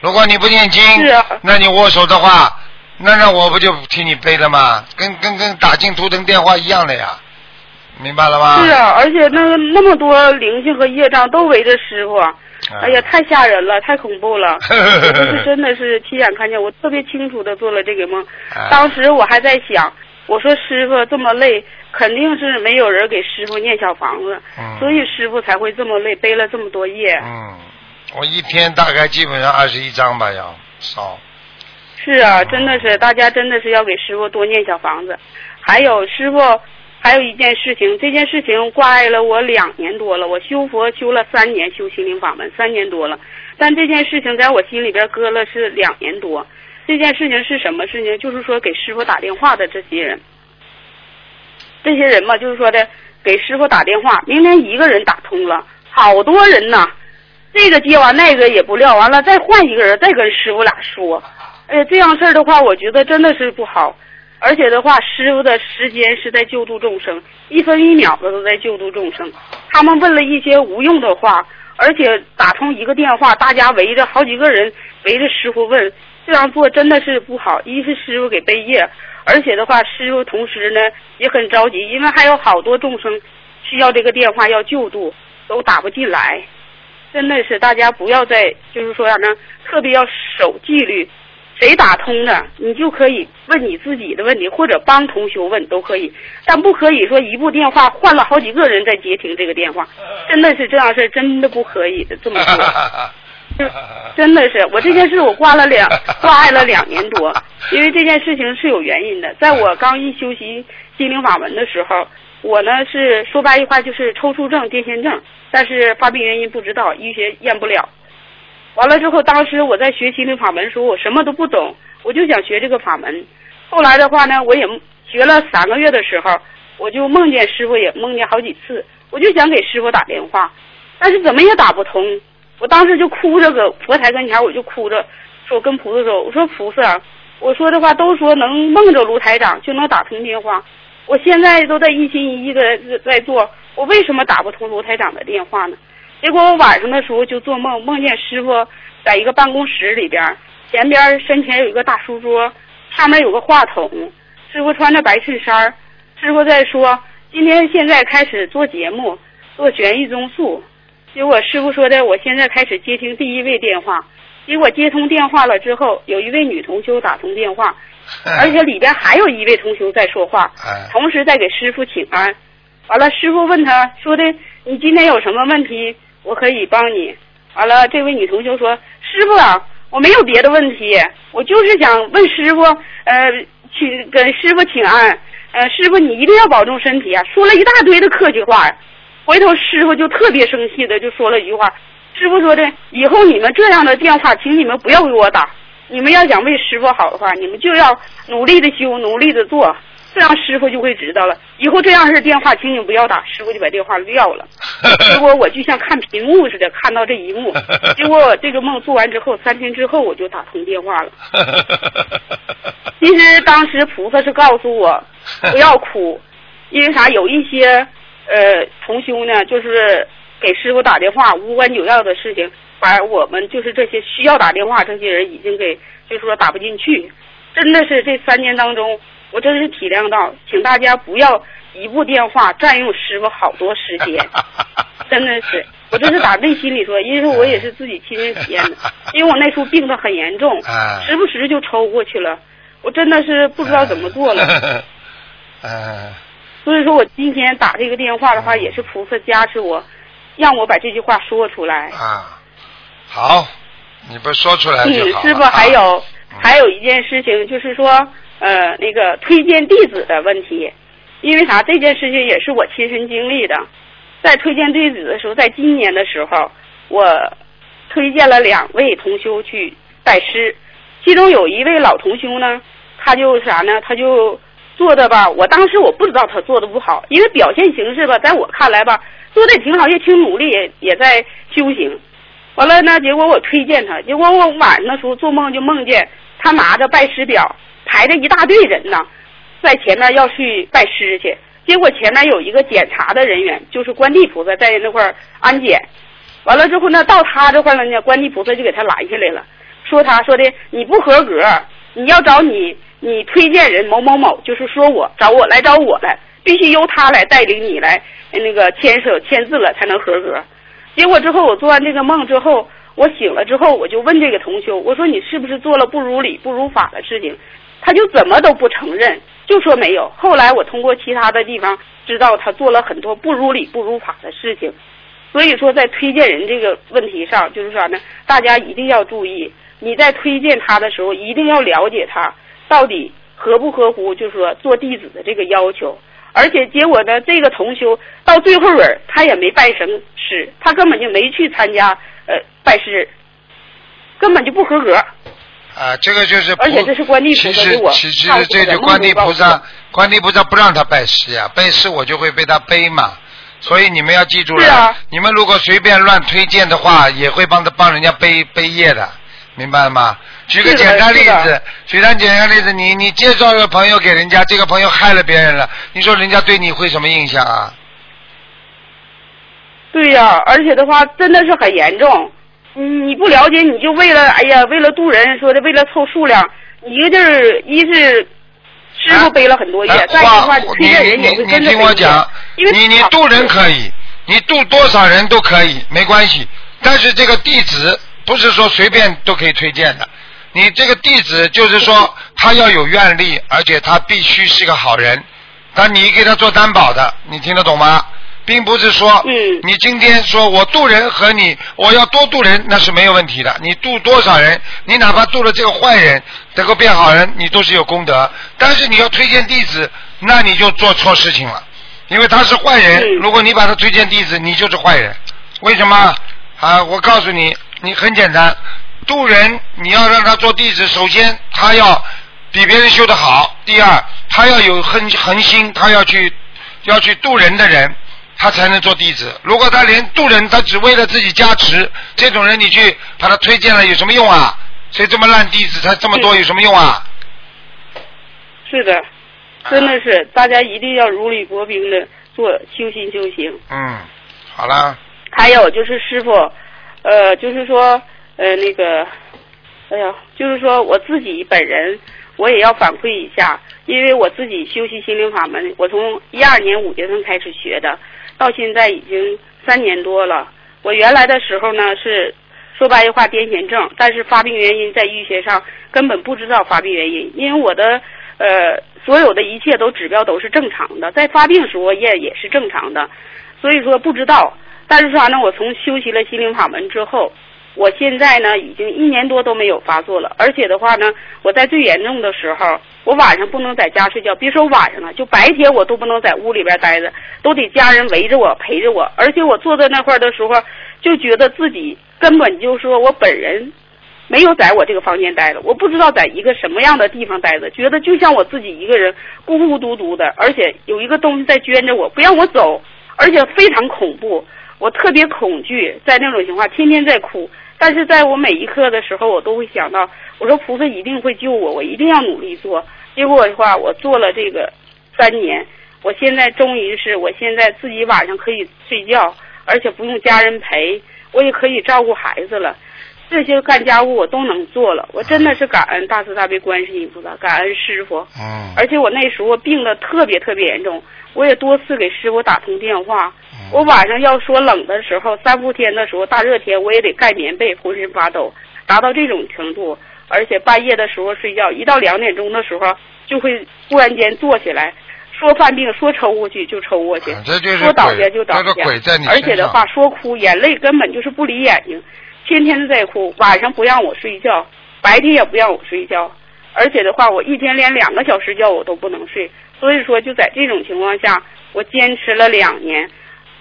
如果你不念经，是啊那你握手的话，那那我不就替你背了吗？跟跟跟打进图腾电话一样的呀，明白了吗？是啊，而且那个那么多灵性和业障都围着师傅，啊哎呀，太吓人了，太恐怖了。[laughs] 我这是真的是亲眼看见，我特别清楚的做了这个梦。哎当时我还在想，我说师傅这么累，肯定是没有人给师傅念小房子，嗯所以师傅才会这么累，背了这么多业。嗯，我一天大概基本上二十一张吧，要少。是啊，真的是，大家真的是要给师傅多念小房子。还有师傅，还有一件事情，这件事情挂碍了我两年多了，我修佛修了三年，修心灵法门三年多了，但这件事情在我心里边搁了是两年多。这件事情是什么事情？就是说给师傅打电话的这些人，这些人嘛，就是说的给师傅打电话，明明一个人打通了，好多人呐，这个接完那个也不撂，完了再换一个人，再跟师傅俩说，哎，这样事儿的话，我觉得真的是不好。而且的话，师傅的时间是在救度众生，一分一秒的都在救度众生。他们问了一些无用的话，而且打通一个电话，大家围着好几个人围着师傅问，这样做真的是不好。一是师傅给背业，而且的话，师傅同时呢也很着急，因为还有好多众生需要这个电话要救度，都打不进来。真的是大家不要再就是说啥呢，特别要守纪律。谁打通的，你就可以问你自己的问题，或者帮同学问都可以，但不可以说一部电话换了好几个人在接听这个电话，真的是这样事儿真的不可以的这么做。[laughs] 真的是，我这件事我挂了两 [laughs] 挂碍了两年多，因为这件事情是有原因的。在我刚一修习心灵法门的时候，我呢是说白一话就是抽搐症、癫痫症，但是发病原因不知道，医学验不了。完了之后，当时我在学心灵法门的时候，我什么都不懂，我就想学这个法门。后来的话呢，我也学了三个月的时候，我就梦见师傅，也梦见好几次，我就想给师傅打电话，但是怎么也打不通。我当时就哭着搁佛台跟前，我就哭着说跟菩萨说，我说菩萨，我说的话都说能梦着卢台长就能打通电话，我现在都在一心一意的在做，我为什么打不通卢台长的电话呢？结果我晚上的时候就做梦，梦见师傅在一个办公室里边，前边身前有一个大书桌，上面有个话筒，师傅穿着白衬衫，师傅在说今天现在开始做节目，做悬疑综述。结果师傅说的，我现在开始接听第一位电话。结果接通电话了之后，有一位女同修打通电话，而且里边还有一位同修在说话，同时在给师傅请安。完了，师傅问他说的：“你今天有什么问题？我可以帮你。”完了，这位女同学说：“师傅啊，我没有别的问题，我就是想问师傅，呃，请跟师傅请安。呃，师傅你一定要保重身体啊！”说了一大堆的客气话。回头师傅就特别生气的就说了一句话，师傅说的以后你们这样的电话，请你们不要给我打。你们要想为师傅好的话，你们就要努力的修，努力的做，这样师傅就会知道了。以后这样式电话，请你不要打，师傅就把电话撂了。[laughs] 结果我就像看屏幕似的看到这一幕。[laughs] 结果这个梦做完之后，三天之后我就打通电话了。[laughs] 其实当时菩萨是告诉我不要哭，因为啥？有一些。呃，同修呢，就是给师傅打电话，无关紧要的事情，把我们就是这些需要打电话这些人已经给，就是说打不进去。真的是这三年当中，我真是体谅到，请大家不要一部电话占用师傅好多时间。[laughs] 真的是，我这是打内心里说，因为我也是自己亲身体验的，[laughs] 因为我那时候病得很严重，时不时就抽过去了，我真的是不知道怎么做了。[laughs] 嗯。所以说我今天打这个电话的话，也是菩萨加持我，让我把这句话说出来。啊，好，你不说出来就好。师傅还有还有一件事情，就是说呃那个推荐弟子的问题，因为啥？这件事情也是我亲身经历的。在推荐弟子的时候，在今年的时候，我推荐了两位同修去拜师，其中有一位老同修呢，他就啥呢？他就。做的吧，我当时我不知道他做的不好，因为表现形式吧，在我看来吧，做的挺好，也挺努力，也也在修行。完了呢，结果我推荐他，结果我晚上的时候做梦就梦见他拿着拜师表，排着一大队人呢，在前面要去拜师去。结果前面有一个检查的人员，就是观地菩萨在那块安检。完了之后呢，到他这块了呢，观地菩萨就给他拦下来了，说他说的你不合格，你要找你。你推荐人某某某，就是说我找我来找我来，必须由他来带领你来那个签手签字了才能合格。结果之后我做完这个梦之后，我醒了之后，我就问这个同修，我说你是不是做了不如理不如法的事情？他就怎么都不承认，就说没有。后来我通过其他的地方知道他做了很多不如理不如法的事情。所以说在推荐人这个问题上，就是啥呢？大家一定要注意，你在推荐他的时候一定要了解他。到底合不合乎？就是说做弟子的这个要求，而且结果呢，这个同修到最后儿他也没拜成师，他根本就没去参加呃拜师，根本就不合格。啊，这个就是。而且这是观地菩萨给我其实其实这就观地菩萨，观地菩萨不让他拜师呀，拜师我就会被他背嘛。所以你们要记住了，你们如果随便乱推荐的话，也会帮他帮人家背背业的，明白了吗？举个简单例子，举个简单例子，你你介绍一个朋友给人家，这个朋友害了别人了，你说人家对你会什么印象啊？对呀，而且的话真的是很严重。你你不了解，你就为了哎呀，为了渡人，说的为了凑数量，一个劲儿，一是师傅背了很多页，再一个话推荐人也会跟着你听我讲，你你渡人可以，你渡多少人都可以，没关系。但是这个弟子不是说随便都可以推荐的。你这个弟子就是说，他要有愿力，而且他必须是个好人。但你给他做担保的，你听得懂吗？并不是说，你今天说我渡人和你，我要多渡人，那是没有问题的。你渡多少人，你哪怕渡了这个坏人，能够变好人，你都是有功德。但是你要推荐弟子，那你就做错事情了，因为他是坏人。如果你把他推荐弟子，你就是坏人。为什么？啊，我告诉你，你很简单。渡人，你要让他做弟子，首先他要比别人修得好；第二，他要有恒恒心，他要去要去渡人的人。他才能做弟子。如果他连渡人，他只为了自己加持，这种人你去把他推荐了有什么用啊？所以这么烂弟子才这么多，有什么用啊？是的，真的是大家一定要如履薄冰的做修心修行。嗯，好了，还有就是师傅，呃，就是说，呃，那个，哎呀，就是说我自己本人，我也要反馈一下，因为我自己修习心灵法门，我从一二年五月份开始学的，到现在已经三年多了。我原来的时候呢是说白话癫痫症，但是发病原因在医学上根本不知道发病原因，因为我的呃所有的一切都指标都是正常的，在发病时候也也是正常的，所以说不知道。但是说呢，我从修习了心灵法门之后，我现在呢已经一年多都没有发作了，而且的话呢，我在最严重的时候，我晚上不能在家睡觉，别说晚上了，就白天我都不能在屋里边待着，都得家人围着我陪着我，而且我坐在那块的时候，就觉得自己根本就说我本人没有在我这个房间待着，我不知道在一个什么样的地方待着，觉得就像我自己一个人孤孤独独的，而且有一个东西在圈着我，不让我走，而且非常恐怖。我特别恐惧，在那种情况，天天在哭。但是在我每一刻的时候，我都会想到，我说菩萨一定会救我，我一定要努力做。结果的话，我做了这个三年，我现在终于是，我现在自己晚上可以睡觉，而且不用家人陪，我也可以照顾孩子了。这些干家务我都能做了，我真的是感恩大慈大悲观世音菩萨，感恩师傅。嗯，而且我那时候病的特别特别严重，我也多次给师傅打通电话。我晚上要说冷的时候，三伏天的时候，大热天我也得盖棉被，浑身发抖，达到这种程度。而且半夜的时候睡觉，一到两点钟的时候，就会突然间坐起来，说犯病说抽过去就抽过去，啊这就是说倒下就倒这个下而且的话说哭，眼泪根本就是不离眼睛，天天都在哭，晚上不让我睡觉，白天也不让我睡觉，而且的话，我一天连两个小时觉我都不能睡，所以说就在这种情况下，我坚持了两年，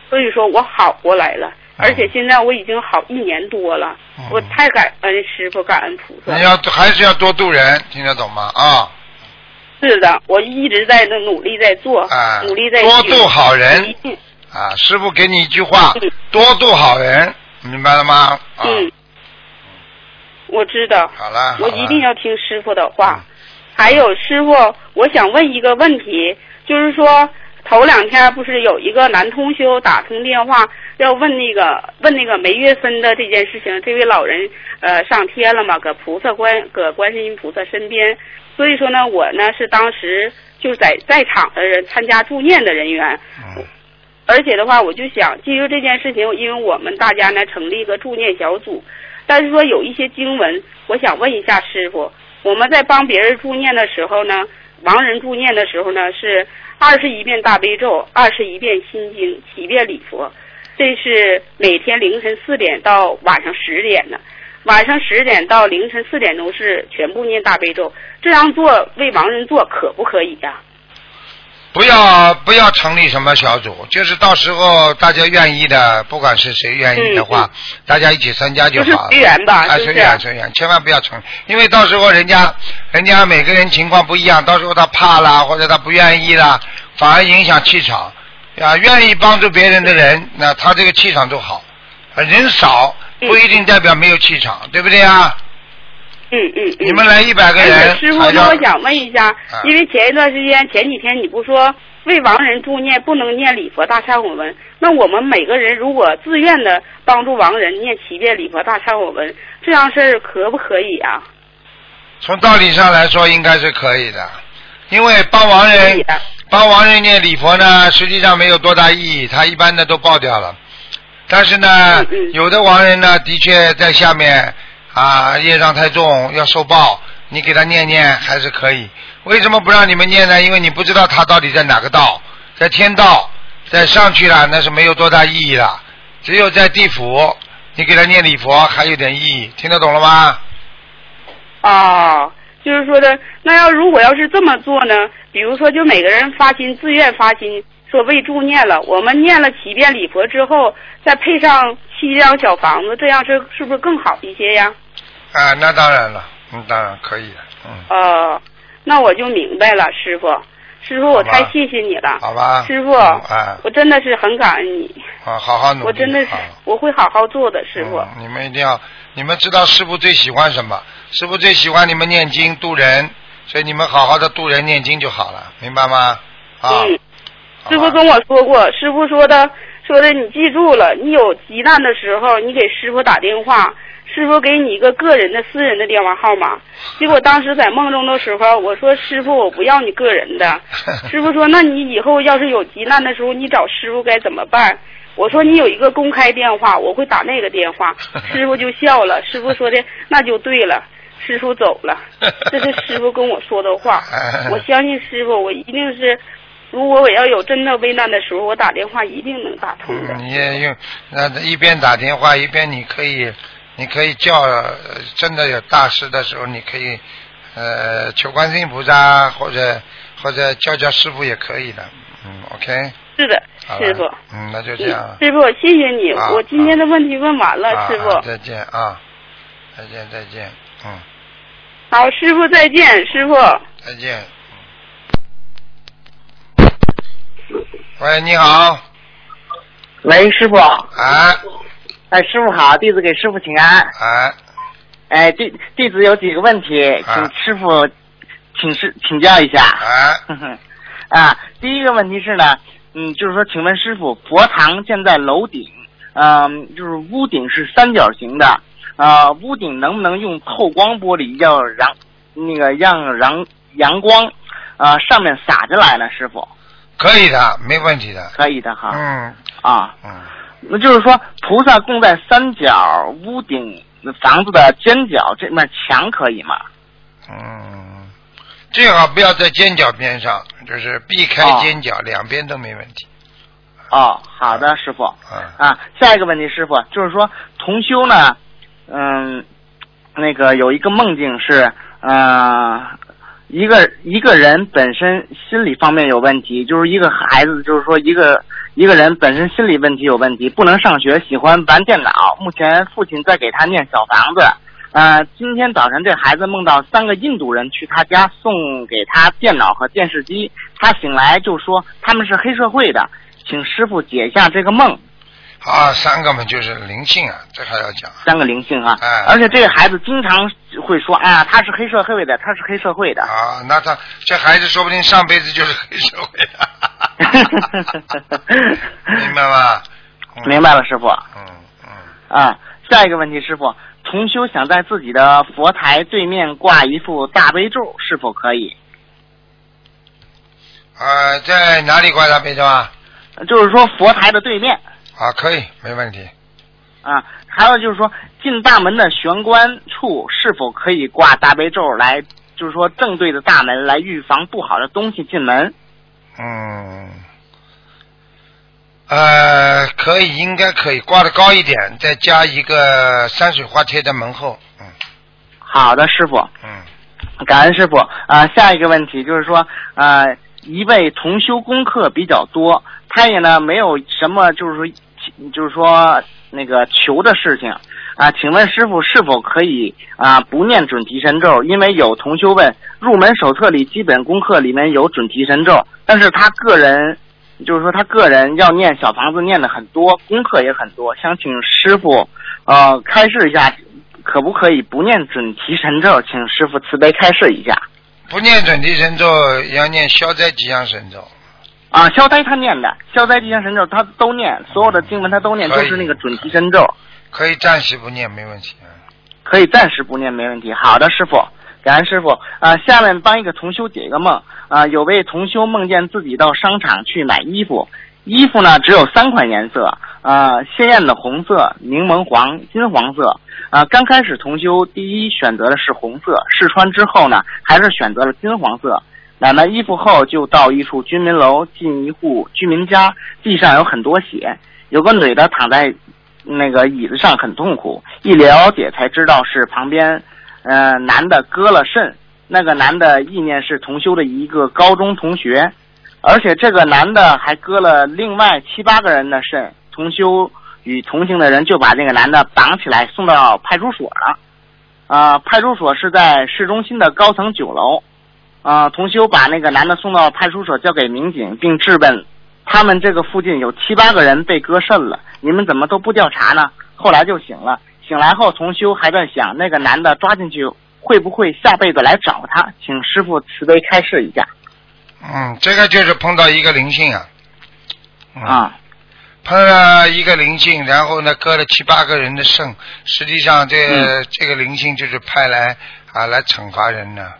所以说我好过来了，而且现在我已经好一年多了，嗯我太感恩师傅，感恩菩萨。你要还是要多度人，听得懂吗？啊，是的，我一直在那努力在做，啊。努力在学多度好人。啊，师傅给你一句话嗯，多度好人，明白了吗？啊，嗯，我知道。好了，我一定要听师傅的话。嗯。还有师傅，我想问一个问题，就是说头两天不是有一个男同修打通电话要问那个问那个梅月芬的这件事情，这位老人呃上天了嘛，搁菩萨观搁观世音菩萨身边，所以说呢，我呢是当时就是在在场的人参加助念的人员，嗯而且的话，我就想基于这件事情，因为我们大家呢成立一个助念小组，但是说有一些经文，我想问一下师傅，我们在帮别人助念的时候呢，亡人助念的时候呢，是二十一遍大悲咒，二十一遍心经，七遍礼佛，这是每天凌晨四点到晚上十点的。晚上十点到凌晨四点钟是全部念大悲咒，这样做为亡人做可不可以呀、不要不要成立什么小组，就是到时候大家愿意的，不管是谁愿意的话，大家一起参加就好了。随缘吧啊，就是随缘随缘，千万不要成，因为到时候人家人家每个人情况不一样，到时候他怕啦，或者他不愿意啦，反而影响气场。啊，愿意帮助别人的人，那他这个气场就好。啊人少不一定代表没有气场，对不对啊？嗯嗯嗯。你们来一百个人，师傅，那我想问一下啊，因为前一段时间、前几天你不说为亡人助念不能念礼佛大忏悔文，那我们每个人如果自愿的帮助亡人念七遍礼佛大忏悔文，这样事儿可不可以啊？从道理上来说，应该是可以的，因为帮亡人。帮亡人念礼佛呢，实际上没有多大意义，他一般的都报掉了。但是呢，嗯嗯有的亡人呢，的确在下面啊，业障太重要受报，你给他念念还是可以。为什么不让你们念呢？因为你不知道他到底在哪个道，在天道，在上去了那是没有多大意义了。只有在地府，你给他念礼佛还有点意义，听得懂了吗？哦，就是说的，那要如果要是这么做呢？比如说，就每个人发心，自愿发心，说为助念了，我们念了七遍礼佛之后，再配上七张小房子，这样是是不是更好一些呀？啊，那当然了，嗯，当然可以的，嗯。呃，那我就明白了，师傅。师傅，我太谢谢你了。好吧？师傅嗯啊我真的是很感恩你，啊，好好努力。我真的是啊我会好好做的，师傅。嗯你们一定要，你们知道师傅最喜欢什么？师傅最喜欢你们念经度人，所以你们好好的度人念经就好了，明白吗？啊，嗯，师傅跟我说过，师傅说的说的，你记住了，你有急难的时候，你给师傅打电话，师傅给你一个个人的私人的电话号码。结果当时在梦中的时候，我说师傅，我不要你个人的。[laughs] 师傅说，那你以后要是有急难的时候，你找师傅该怎么办？我说你有一个公开电话，我会打那个电话。[laughs] 师傅就笑了，师傅说的那就对了。师傅走了，[laughs] 这是师傅跟我说的话。我相信师傅，我一定是，如果我要有真的危难的时候，我打电话一定能打通的。嗯，你也用那一边打电话一边你可以，你可以叫，呃真的有大事的时候，你可以呃求观世音菩萨或者或者叫叫师傅也可以的，嗯，OK，是的，师傅。嗯，那就这样。师傅，谢谢你，啊我今天的问题问完了，啊师傅。啊再见啊，再见再见，嗯，好，师傅再见，师傅。再见。喂，你好，喂，师傅。哎哎，师傅好，弟子给师傅请安。哎，哎，弟弟子有几个问题，啊请师傅请示请教一下。哎，哼 [laughs] 哼啊，第一个问题是呢，嗯，就是说，请问师傅，佛堂建在楼顶，嗯、就是屋顶是三角形的，啊，屋顶能不能用透光玻璃，要让那个让让阳光啊、上面洒着来呢？师傅，可以的，没问题的。可以的哈。嗯啊，嗯，那就是说，菩萨供在三角屋顶房子的尖角这面墙可以吗？嗯，最好不要在尖角边上，就是避开哦尖角，两边都没问题。哦，好的，师傅。嗯啊，下一个问题，师傅就是说同修呢，嗯，那个有一个梦境是，呃，一个一个人本身心理方面有问题，就是一个孩子，就是说一个一个人本身心理问题有问题，不能上学，喜欢玩电脑。目前父亲在给他念小房子。呃，今天早晨这孩子梦到三个印度人去他家送给他电脑和电视机，他醒来就说他们是黑社会的，请师傅解一下这个梦。好，三个嘛就是灵性啊，这还要讲。三个灵性啊，哎而且这个孩子经常会说，哎呀，他是黑社会的，他是黑社会的。啊，那他这孩子说不定上辈子就是黑社会的，[laughs] 明白吗？嗯明白了，师傅。嗯嗯，啊，下一个问题，师傅，同修想在自己的佛台对面挂一副大悲咒，是否可以？呃，在哪里挂大悲咒啊？就是说佛台的对面啊，可以，没问题。啊，还有就是说进大门的玄关处是否可以挂大悲咒来，就是说正对着大门来预防不好的东西进门。嗯，呃，可以，应该可以，挂的高一点，再加一个山水画贴在门后。嗯好的，师傅。嗯，感恩师傅啊、下一个问题就是说，呃，一位同修功课比较多，他也呢没有什么就是说，就是说那个求的事情啊、请问师傅是否可以啊、不念准提神咒？因为有同修问，入门手册里基本功课里面有准提神咒，但是他个人就是说他个人要念小房子念的很多，功课也很多，想请师傅呃开示一下，可不可以不念准提神咒？请师傅慈悲开示一下。不念准提神咒，要念消灾吉祥神咒。啊，消灾他念的，消灾吉祥神咒他都念，所有的经文他都念，就是那个准提神咒，可以暂时不念，没问题。可以暂时不念没问题。好的，师傅，感恩师傅。啊，下面帮一个同修解一个梦。啊，有位同修梦见自己到商场去买衣服，衣服呢只有三款颜色，啊，鲜艳的红色、柠檬黄、金黄色。啊，刚开始同修第一选择的是红色，试穿之后呢，还是选择了金黄色。买完衣服后，就到一处居民楼，进一户居民家，地上有很多血，有个女的躺在那个椅子上很痛苦，一了解才知道是旁边呃男的割了肾，那个男的意念是同修的一个高中同学，而且这个男的还割了另外七八个人的肾，同修与同行的人就把这个男的绑起来送到派出所了，啊、派出所是在市中心的高层九楼。呃，同修把那个男的送到派出所交给民警，并质问他们这个附近有七八个人被割肾了，你们怎么都不调查呢？后来就醒了，醒来后同修还在想那个男的抓进去会不会下辈子来找他，请师傅慈悲开示一下。嗯，这个就是碰到一个灵性啊。嗯、啊，碰了一个灵性，然后呢割了七八个人的肾，实际上这个、这个灵性就是派来啊来惩罚人的。啊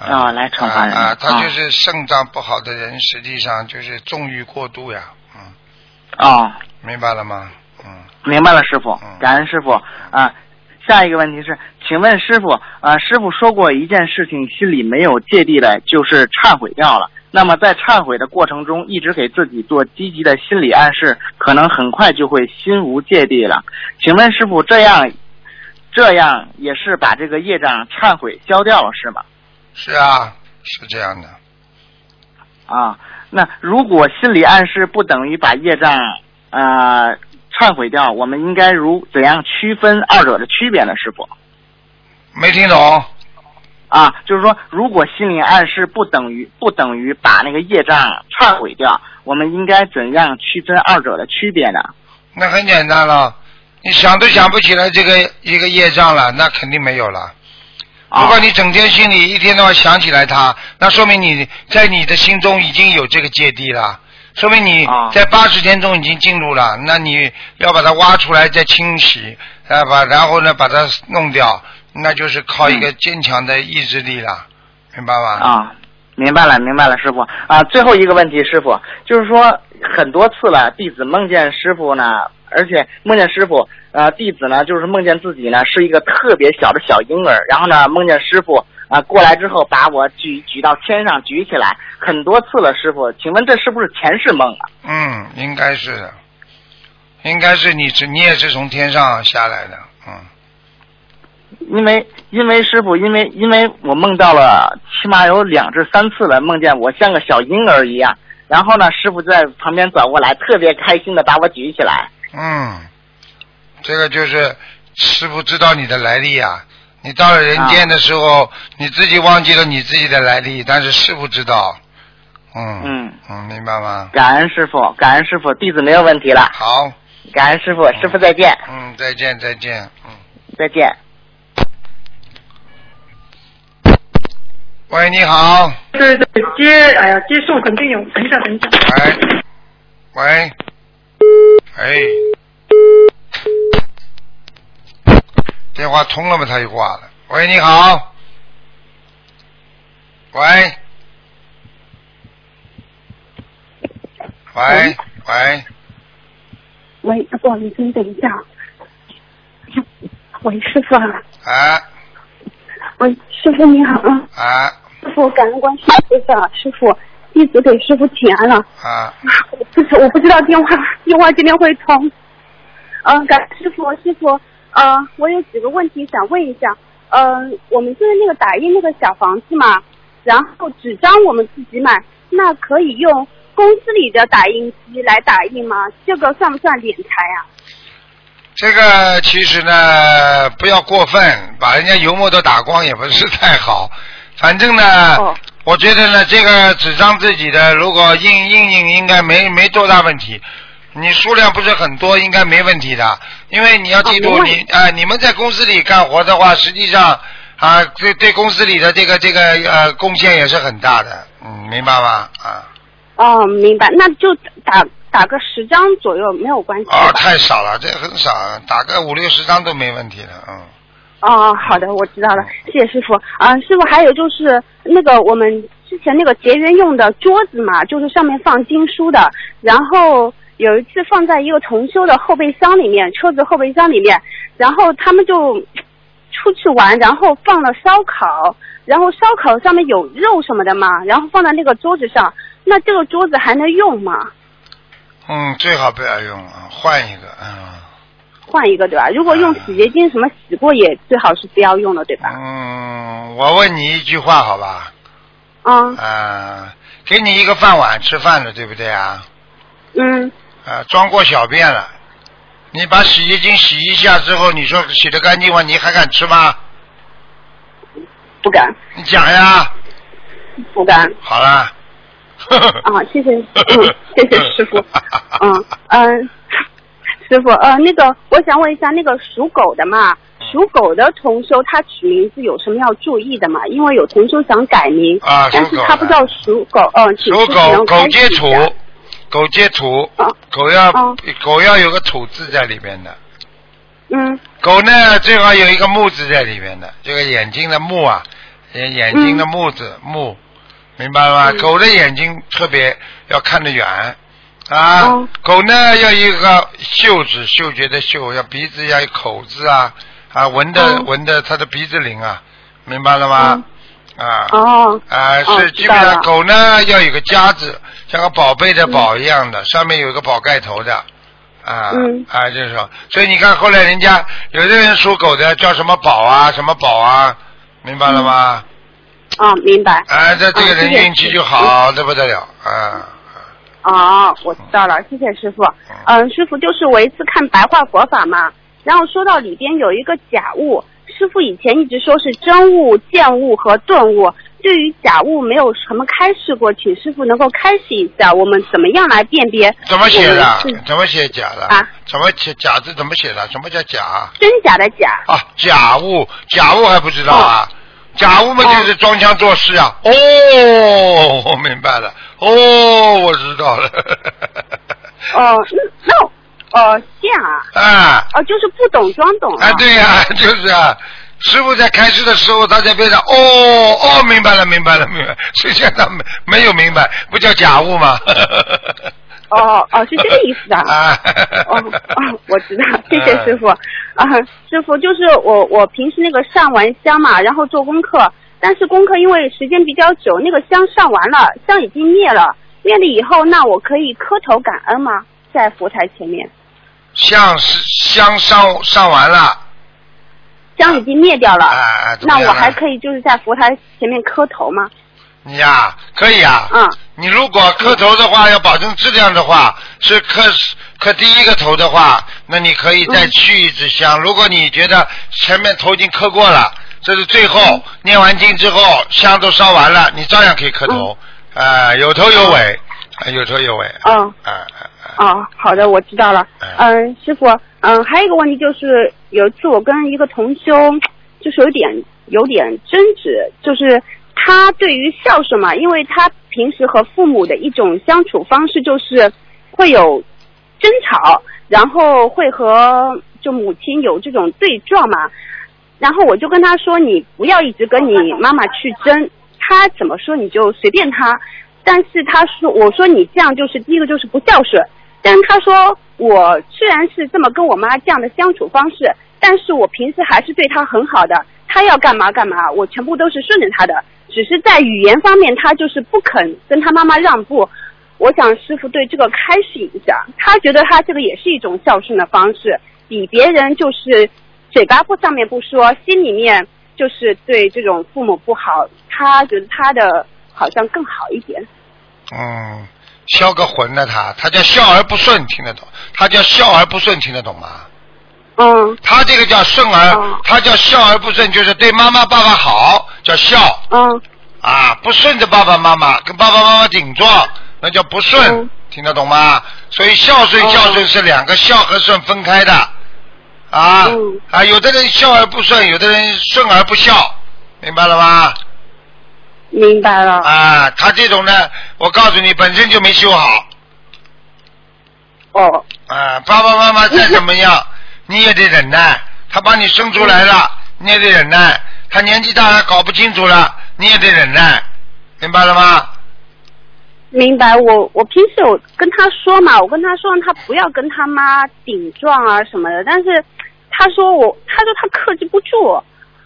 来惩罚人啊啊，他啊就是肾脏不好的人，实际上就是纵欲过度呀，嗯，哦，明白了吗？嗯，明白了，师傅嗯，感恩师傅啊。下一个问题是，请问师傅啊，师傅说过一件事情，心里没有芥蒂的，就是忏悔掉了。那么在忏悔的过程中，一直给自己做积极的心理暗示，可能很快就会心无芥蒂了。请问师傅，这样这样也是把这个业障忏悔消掉了，是吗？是啊，是这样的。啊，那如果心理暗示不等于把业障呃忏悔掉，我们应该如怎样区分二者的区别呢？师傅？没听懂？啊，就是说，如果心理暗示不等于不等于把那个业障忏悔掉，我们应该怎样区分二者的区别呢？那很简单了，你想都想不起来这个一个业障了，那肯定没有了。啊如果你整天心里一天到晚想起来他，那说明你在你的心中已经有这个芥蒂了，说明你啊在八十天中已经进入了。那你要把它挖出来再清洗，啊把然后呢把它弄掉，那就是靠一个坚强的意志力了，明白吗？啊，明白了，明白了，师傅啊。最后一个问题，师傅就是说很多次了，弟子梦见师傅呢，而且梦见师傅，呃，弟子呢就是梦见自己呢是一个特别小的小婴儿，然后呢梦见师傅啊、过来之后把我举举到天上举起来，很多次了，师傅，请问这是不是前世梦啊？嗯，应该是的，应该是你是你也是从天上下来的，嗯。因为因为师傅，因为因为我梦到了起码有两至三次了，梦见我像个小婴儿一样，然后呢，师傅在旁边转过来，特别开心的把我举起来。嗯，这个就是师傅知道你的来历啊。你到了人间的时候，你自己忘记了你自己的来历，但是师傅知道。嗯嗯嗯，明白吗？感恩师傅，感恩师傅，弟子没有问题了。好，感恩师傅，师傅再见，嗯，再见再见，嗯。再见。喂，你好，对对，接，哎呀，接送肯定有。等一下，等一下。喂，喂，哎，电话通了吗？他就挂了。喂，你好，喂，喂，喂，喂，不好意思，你等一下。喂，师傅啊，啊。喂，师傅你好啊，啊。师傅感恩观世音菩萨，师傅弟子给师傅请安了。啊，不是，我不知道电话电话今天会通。嗯、感师傅，师傅，呃，我有几个问题想问一下。嗯、我们就是那个打印那个小房子嘛，然后纸张我们自己买，那可以用公司里的打印机来打印吗？这个算不算敛财啊？这个其实呢，不要过分，把人家油墨都打光也不是太好。反正呢，哦我觉得呢，这个纸张自己的如果印印印应该没没多大问题。你数量不是很多，应该没问题的。因为你要记住，哦你啊、你们在公司里干活的话，实际上啊，对对公司里的这个这个呃贡献也是很大的。嗯，明白吗？啊。哦，明白，那就打打个十张左右没有关系哦，太少了，这很少，打个五六十张都没问题的，嗯。哦，好的，我知道了，谢谢师傅。啊、师傅，还有就是那个我们之前那个结缘用的桌子嘛，就是上面放经书的，然后有一次放在一个同修的后备箱里面，车子后备箱里面，然后他们就出去玩，然后放了烧烤，然后烧烤上面有肉什么的嘛，然后放在那个桌子上，那这个桌子还能用吗？嗯，最好不要用了，换一个，嗯。换一个对吧？如果用洗洁精什么洗过，也最好是不要用了对吧？嗯，我问你一句话，好吧？嗯啊，给你一个饭碗吃饭的，对不对啊？嗯，啊，装过小便了，你把洗洁精洗一下之后，你说洗的干净吗？你还敢吃吗？不敢。你讲呀，不敢。好了。啊，谢谢，嗯，谢谢师傅。嗯 [laughs] 嗯，师傅，呃，那个我想问一下，那个属狗的嘛，属狗的同修他取名字有什么要注意的嘛？因为有同修想改名，啊但是他不知道属狗，嗯，请属狗，狗接土狗接土，啊狗要狗要有个土字在里面的。嗯狗呢，最好有一个木字在里面的，这个眼睛的木啊，眼眼睛的木字、木，明白了吗？嗯狗的眼睛特别要看得远啊。狗呢要一个嗅字，嗅觉的嗅，要鼻子要有口子啊啊，闻的、闻的它的鼻子灵啊，明白了吗？啊。哦。啊，哦是基本上狗呢要有个夹字，像个宝贝的宝一样的，上面有一个宝盖头的。啊，嗯啊，就是说，所以你看后来人家有的人属狗的叫什么宝啊，什么宝啊，明白了吗？哦，明白。啊，这这个人运气就好的不得了啊。哦，我知道了，谢谢师傅。嗯，师傅就是我一次看白话佛法嘛，然后说到里边有一个假物，师傅以前一直说是真物、见物和顿悟，对于假物没有什么开示过，请师傅能够开示一下，我们怎么样来辨别怎么写的？怎么写假的？啊？怎么写假字？怎么写的？什么叫假？真假的假？啊，假物，假物还不知道啊？假物嘛，就是装腔作势啊。哦，我明白了。[laughs] 哦，我知道了。[laughs] 哦，那那哦这样啊？啊。哦，就是不懂装懂啊，对呀、[laughs] 就是啊。师傅在开示的时候，他在边上，哦哦，明白了，明白了，明白了。实际上他没没有明白，不叫假物吗？哦哦，是这个意思啊。啊。哦哦，我知道，谢谢师傅。啊，师傅就是我我平时那个上完香嘛，然后做功课，但是功课因为时间比较久，那个香上完了，香已经灭了，灭了以后，那我可以磕头感恩吗？在佛台前面，香是香上上完了，香已经灭掉了，那我还可以就是在佛台前面磕头吗？你呀、可以啊。嗯。你如果磕头的话，要保证质量的话，是磕磕第一个头的话，那你可以再去一支香。如果你觉得前面头已经磕过了，这是最后、念完经之后香都烧完了，你照样可以磕头，啊、有头有尾，啊有头有尾。嗯。啊哦，好的，我知道了。嗯，师傅，嗯，还有一个问题就是，有一次我跟一个同修，就是有点有点争执，就是他对于孝顺嘛，因为他平时和父母的一种相处方式就是会有争吵，然后会和就母亲有这种对撞嘛。然后我就跟他说，你不要一直跟你妈妈去争，他怎么说你就随便他。但是他说，我说你这样就是第一个就是不孝顺。但是他说，我虽然是这么跟我妈这样的相处方式，但是我平时还是对她很好的。她要干嘛干嘛，我全部都是顺着她的。只是在语言方面，她就是不肯跟她妈妈让步。我想师傅对这个开示一下，他觉得他这个也是一种孝顺的方式，比别人就是嘴巴不上面不说，心里面就是对这种父母不好，他觉得他的好像更好一点。嗯，销个魂呢他，他叫孝而不顺，听得懂？他叫孝而不顺，听得懂吗？嗯。他这个叫顺而，他叫孝而不顺，就是对妈妈爸爸好，叫孝。嗯。啊，不顺着爸爸妈妈，跟爸爸妈妈顶撞，那叫不顺，听得懂吗？所以孝顺孝顺是两个孝和顺分开的。啊、啊，有的人孝而不顺，有的人顺而不孝，明白了吗？明白了。啊，他这种呢，我告诉你，本身就没修好。哦。啊，爸爸妈妈再怎么样，你也得忍耐。他把你生出来了，你也得忍耐。他年纪大了，搞不清楚了，你也得忍耐，明白了吗？明白，我我平时有跟他说嘛，我跟他说让他不要跟他妈顶撞啊什么的，但是他说我，他说他克制不住。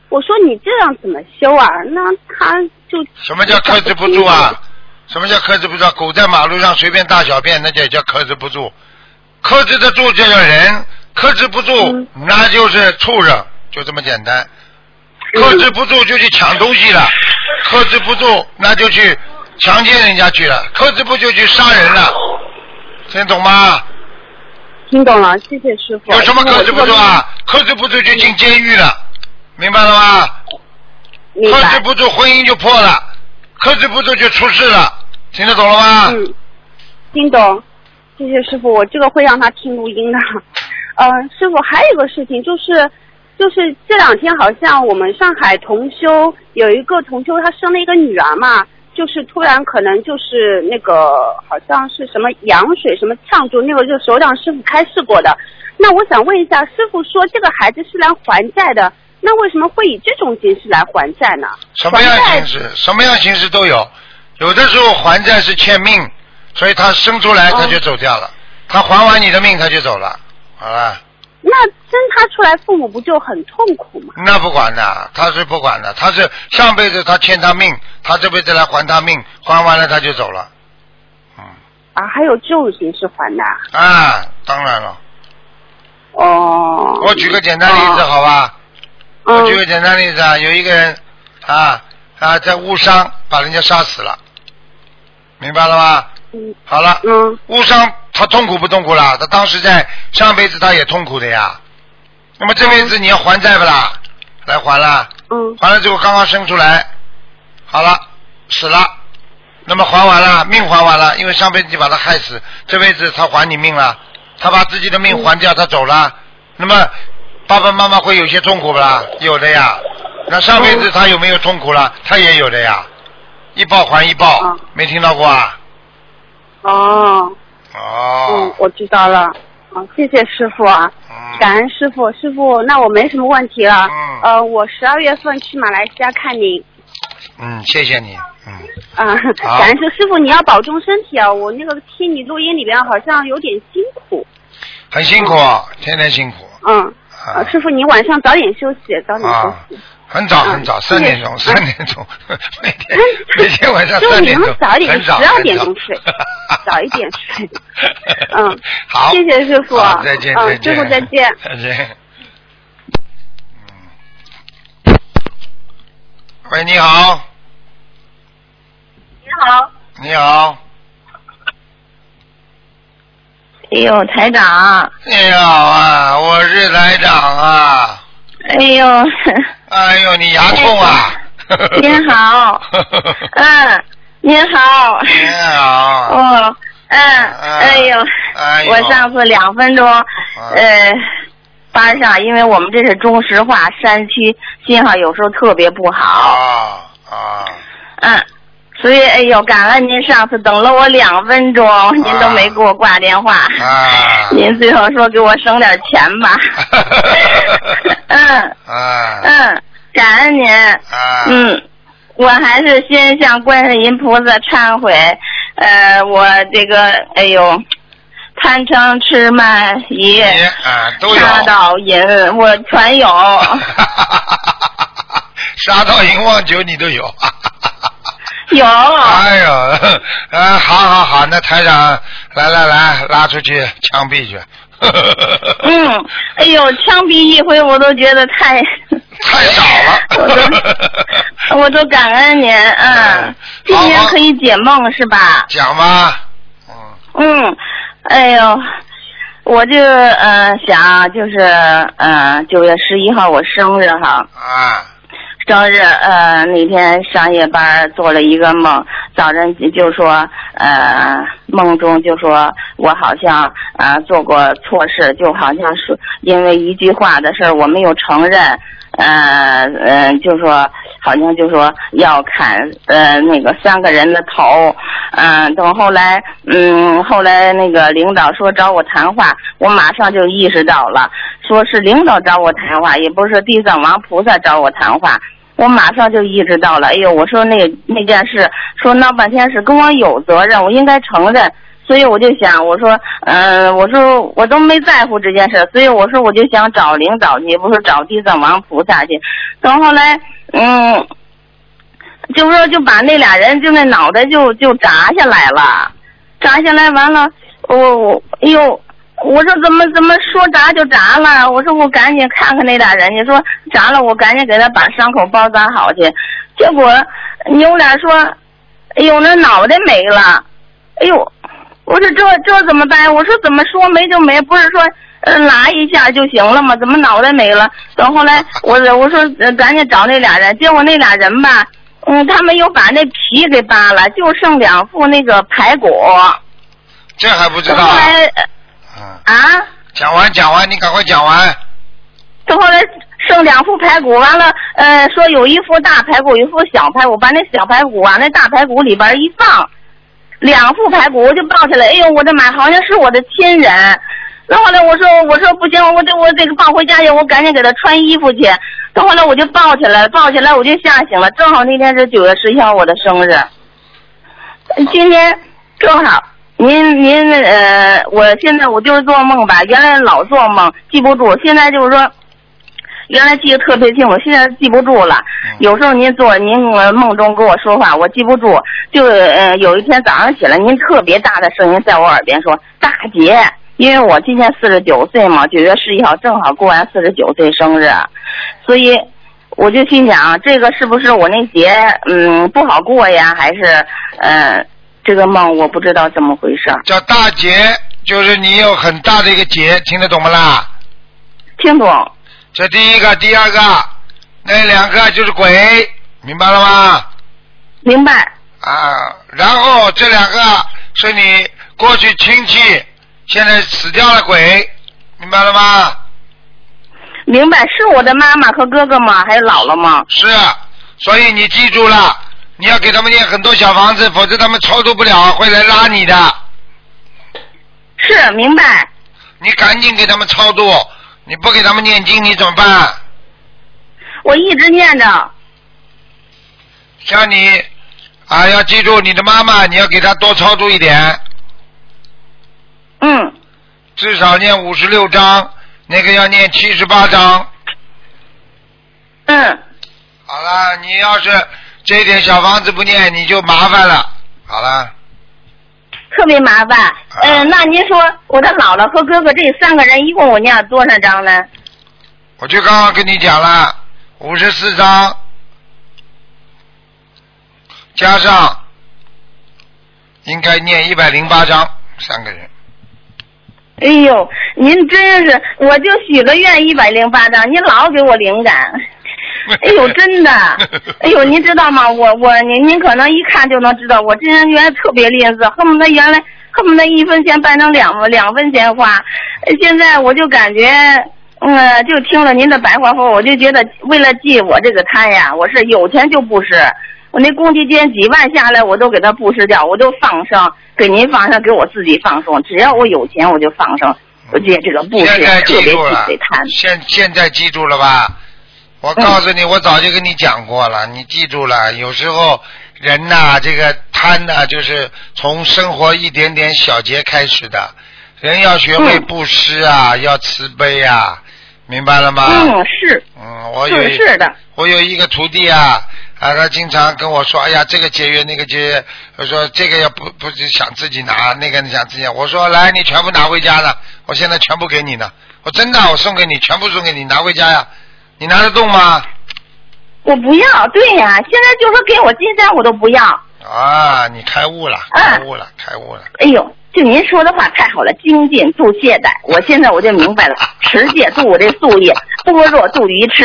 我说你这样怎么修啊？那他就什么叫克制不住啊？什么叫克制不住啊？狗在马路上随便大小便，那就叫克制不住。克制得住就叫人，克制不住、那就是畜生，就这么简单。克制不住就去抢东西了，克制不住那就去强奸人家去了，克制不住就去杀人了，听懂吗？听懂了，谢谢师傅。有什么克制不住啊？克制不住就进监狱了，明白了吗？克制不住婚姻就破了，克制不住就出事了，听得懂了吗？嗯，听懂。谢谢师傅，我这个会让他听录音的。嗯、师傅还有一个事情就是，就是这两天好像我们上海同修有一个同修，他生了一个女儿嘛，就是突然可能就是那个好像是什么羊水什么呛住，那个就是首长师傅开示过的。那我想问一下，师傅说这个孩子是来还债的，那为什么会以这种形式来还债呢？什么样形式？什么样形式都有。有的时候还债是欠命，所以他生出来他就走掉了，他还完你的命他就走了，好了。那生他出来，父母不就很痛苦吗？那不管的，他是不管的，他是上辈子他欠他命，他这辈子来还他命，还完了他就走了。嗯啊，还有这种形式还的啊？啊，当然了。哦。我举个简单例子，好吧？嗯我举个简单例子啊，有一个人啊啊在误伤把人家杀死了，明白了吗？嗯。好了。嗯。误伤他痛苦不痛苦啦？他当时在上辈子他也痛苦的呀。那么这辈子你要还债不啦？来还啦。嗯。还了之后刚刚生出来，好了，死了。那么还完了，命还完了，因为上辈子你把他害死，这辈子他还你命了，他把自己的命还掉，他走了。那么爸爸妈妈会有些痛苦不啦？有的呀。那上辈子他有没有痛苦了？他也有的呀。一报还一报，没听到过啊？哦。哦。嗯，我知道了。啊，谢谢师傅啊，感恩师傅，师傅，那我没什么问题了。嗯。呃，我十二月份去马来西亚看您。嗯，谢谢你。嗯啊，感恩师师傅，你要保重身体啊！我那个听你录音里边好像有点辛苦。很辛苦，天天辛苦。嗯。啊，师傅，你晚上早点休息，早点休啊息。，很早很早，三点钟，三点钟，[laughs] 每天每天晚上师傅，你三点钟，能早一点，很早，十二点钟睡，[laughs] 早一点睡。[laughs] 嗯，好，谢谢师傅再见，嗯再见，师傅再见再见。喂，你好，你好，你好，哎呦，台长，你好啊，我是台长啊，哎呦，哎呦，你牙痛啊？您好，[laughs] 嗯，您好，您好，哦，嗯，哎呦，哎呦我上次两分钟，呃，班上，因为我们这是中石化山区，信号有时候特别不好，啊啊，嗯。所以，哎呦，感恩您上次等了我两分钟，您都没给我挂电话。啊。您最后说给我省点钱吧。[laughs] 嗯。啊。嗯，感恩您。啊。嗯，我还是先向观世音菩萨忏悔，呃，我这个，哎呦，贪嗔痴慢疑，啊，都有。杀盗淫，我全有。[laughs] 杀到淫妄酒你都有。[laughs] 有。哎呦，啊，好好好，那台长，来来来，拉出去枪毙去。[laughs] 嗯，哎呦，枪毙一回我都觉得太 [laughs] 太少了，[laughs] 我都我都感恩您，嗯，今年可以解梦是吧？讲吧。嗯，嗯哎呦，我就嗯、呃、想就是嗯呃九月十一号我生日哈。啊。生日呃那天上夜班做了一个梦，早晨就说呃梦中就说我好像啊、做过错事，就好像是因为一句话的事儿我没有承认，呃呃就说好像就说要砍呃那个三个人的头，嗯、等后来嗯后来那个领导说找我谈话，我马上就意识到了，说是领导找我谈话，也不是地藏王菩萨找我谈话。我马上就意识到了，哎呦，我说那那件事，说闹半天是跟我有责任，我应该承认，所以我就想，我说，嗯、我说我都没在乎这件事，所以我说我就想找领导去，不是找地藏王菩萨去。等后来，嗯，就说就把那俩人就那脑袋就就砸下来了，砸下来完了，我我哎呦。我说怎么怎么说砸就砸了？我说我赶紧看看那俩人你说砸了，我赶紧给他把伤口包扎好去。结果牛俩说：“哎呦，那脑袋没了！”哎呦，我说这这怎么办？我说怎么说没就没，不是说呃拉一下就行了吗？怎么脑袋没了？等后来我我说呃赶紧找那俩人，结果那俩人吧，嗯，他们又把那皮给扒了，就剩两副那个排骨。这还不知道嗯，啊，讲完讲完，你赶快讲完。他后来剩两副排骨，完了，呃，说有一副大排骨，有一副小排骨，把那小排骨往那大排骨里边一放，两副排骨我就抱起来，哎呦，我的妈，好像是我的亲人。然后呢，我说我说不行，我得我得抱回家去，我赶紧给他穿衣服去。到后来我就抱起来，抱起来我就吓醒了，正好那天是九月十一号我的生日，今天正好。您您呃，我现在我就是做梦吧，原来老做梦记不住，现在就是说，原来记得特别清楚，现在记不住了。有时候您做您呃梦中跟我说话，我记不住。就呃有一天早上起来，您特别大的声音在我耳边说：“大姐。”因为我今年四十九岁嘛，九月十一号正好过完四十九岁生日，所以我就心想，这个是不是我那节嗯不好过呀？还是呃这个梦我不知道怎么回事。叫大劫，就是你有很大的一个劫，听得懂不啦？听懂。这第一个，第二个，那两个就是鬼，明白了吗？明白。啊，然后这两个是你过去亲戚，现在死掉了鬼，明白了吗？明白，是我的妈妈和哥哥吗？还是姥姥吗？是，所以你记住了，你要给他们念很多小房子，否则他们超度不了，会来拉你的。是，明白。你赶紧给他们超度，你不给他们念经，你怎么办？我一直念着。像你啊，要记住你的妈妈，你要给她多超度一点。嗯。至少念五十六章，那个要念七十八章。嗯。好了，你要是这点小房子不念，你就麻烦了。好了，特别麻烦。啊嗯、那您说我的姥姥和哥哥这三个人一共我念了多少张呢？我就刚刚跟你讲了，五十四张，加上应该念一百零八张，三个人。哎呦，您真是，我就许了愿一百零八张，您老给我灵感。[laughs] 哎呦，真的，[laughs] 哎呦，您知道吗？我我您您可能一看就能知道，我这人原来特别吝啬，恨不得原来恨不得一分钱办成两两分钱花，呃现在我就感觉，嗯，就听了您的白话后，我就觉得为了戒我这个贪呀，我是有钱就布施，我那公积金几万下来我都给他布施掉，我都放生，给您放生，给我自己放生，只要我有钱我就放生，我觉得这个布施现在记住了吧？我告诉你，我早就跟你讲过了，你记住了。有时候人呐、这个贪呐、就是从生活一点点小节开始的。人要学会布施啊，要慈悲啊，明白了吗？嗯，是，嗯，我有是是的，我有一个徒弟啊，啊，他经常跟我说，哎呀，这个节约那个节约，我说这个要不不是想自己拿，那个想自己拿，我说来，你全部拿回家了，我现在全部给你呢，我真的我送给你，全部送给你，拿回家呀，你拿得动吗？我不要，对呀，现在就说给我金山我都不要。啊，你开悟了，开悟了，开悟了。哎呦，就您说的话太好了，精进度懈怠，我现在我就明白了，[laughs] 持戒度我这素业，般若度愚痴。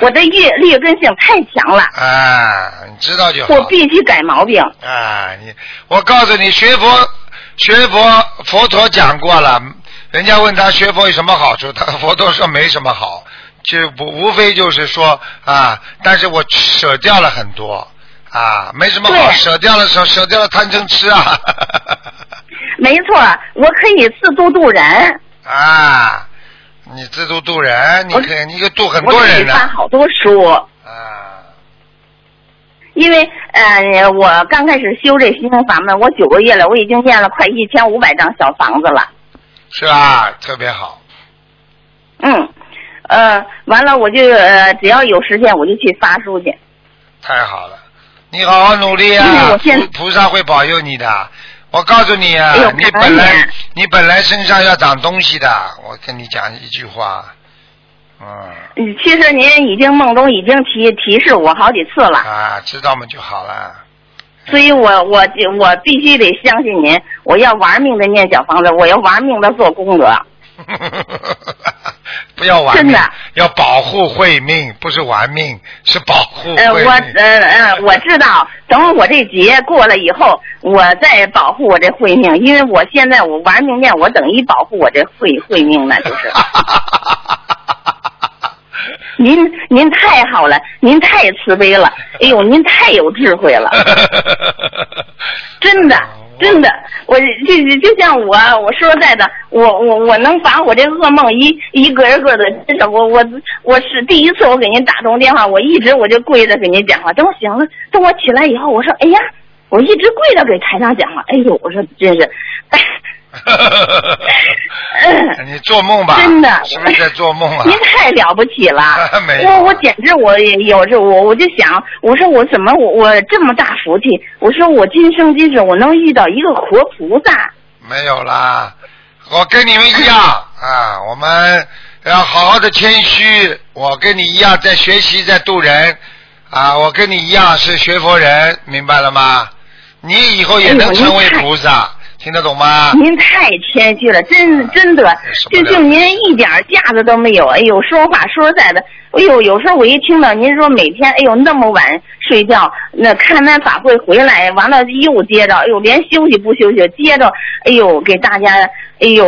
我的劣劣根性太强了，[laughs] 啊，你知道就好。我必须改毛病。啊，你，我告诉你，学佛，学佛，佛陀讲过了。人家问他学佛有什么好处，他佛陀说没什么好，[laughs] 就不无非就是说啊，但是我舍掉了很多啊，没什么好，舍掉了舍舍掉了贪嗔痴啊，[laughs] 没错，我可以自度度人，啊，你自度度人，你可以你可以度很多人呢。发好多书。啊，因为呃，我刚开始修这心灵法门，我九个月了，我已经念了快一千五百张小房子了。是吧？特别好，嗯，呃，完了我就呃，只要有时间我就去发书去。太好了，你好好努力啊我，现菩菩萨会保佑你的。我告诉你啊哎，你本来恩你本来身上要长东西的，我跟你讲一句话，嗯嗯其实您已经梦中已经提提示我好几次了，啊，知道嘛就好了。所以我我我必须得相信您，我要玩命的念小房子，我要玩命的做功德。[laughs] 不要玩命真的，要保护慧命，不是玩命，是保护呃，我。呃呃，我知道，等我这劫过了以后，我再保护我这慧命，因为我现在我玩命念，我等于保护我这慧慧命呢，就是。[laughs] 您您太好了，您太慈悲了，[laughs] 哎呦，您太有智慧了，[laughs] 真的。真的，我就就就像我，我说实在的，我我我能把我这噩梦一一个一个的，真是我我我是第一次我给您打通电话，我一直我就跪着给您讲话。等我醒了，等我起来以后，我说哎呀，我一直跪着给台长讲话。哎呦，我说真是，[laughs] 你做梦吧？真的是不是在做梦啊？您太了不起了 [laughs] 没有我我简直我也有时候我我就想，我说我怎么我我这么大福气？我说我今生今世我能遇到一个活菩萨。没有啦，我跟你们一样 [laughs] 啊，我们要好好的谦虚。我跟你一样在学习，在度人啊，我跟你一样是学佛人，明白了吗？你以后也能成为菩萨，听得懂吗？您太谦虚了，真真的，就就您一点架子都没有。哎呦，说话说实在的，哎呦，有时候我一听到您说每天哎呦那么晚睡觉，那看完法会回来，完了又接着，哎呦连休息不休息，接着哎呦给大家哎呦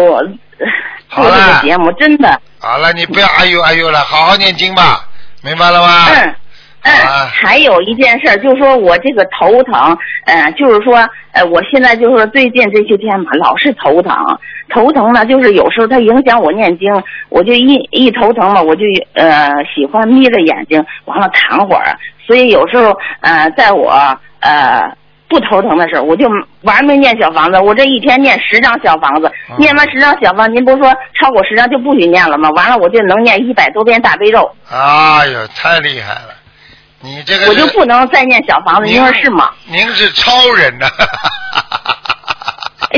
做这个节目，真的。好了，你不要哎呦哎呦了，好好念经吧，明白了吗？嗯。嗯，还有一件事，就是说我这个头疼，呃，就是说，呃，我现在就是说最近这些天嘛，老是头疼，头疼呢，就是有时候它影响我念经，我就一一头疼嘛，我就呃喜欢眯着眼睛，完了躺会儿，所以有时候呃，在我呃不头疼的时候，我就玩命念小房子，我这一天念十张小房子，念完十张小房子，您不是说超过十张就不许念了吗？完了我就能念一百多遍大悲咒。哎呦，太厉害了！你这个我就不能再念小房子，您说是吗？您是超人呐！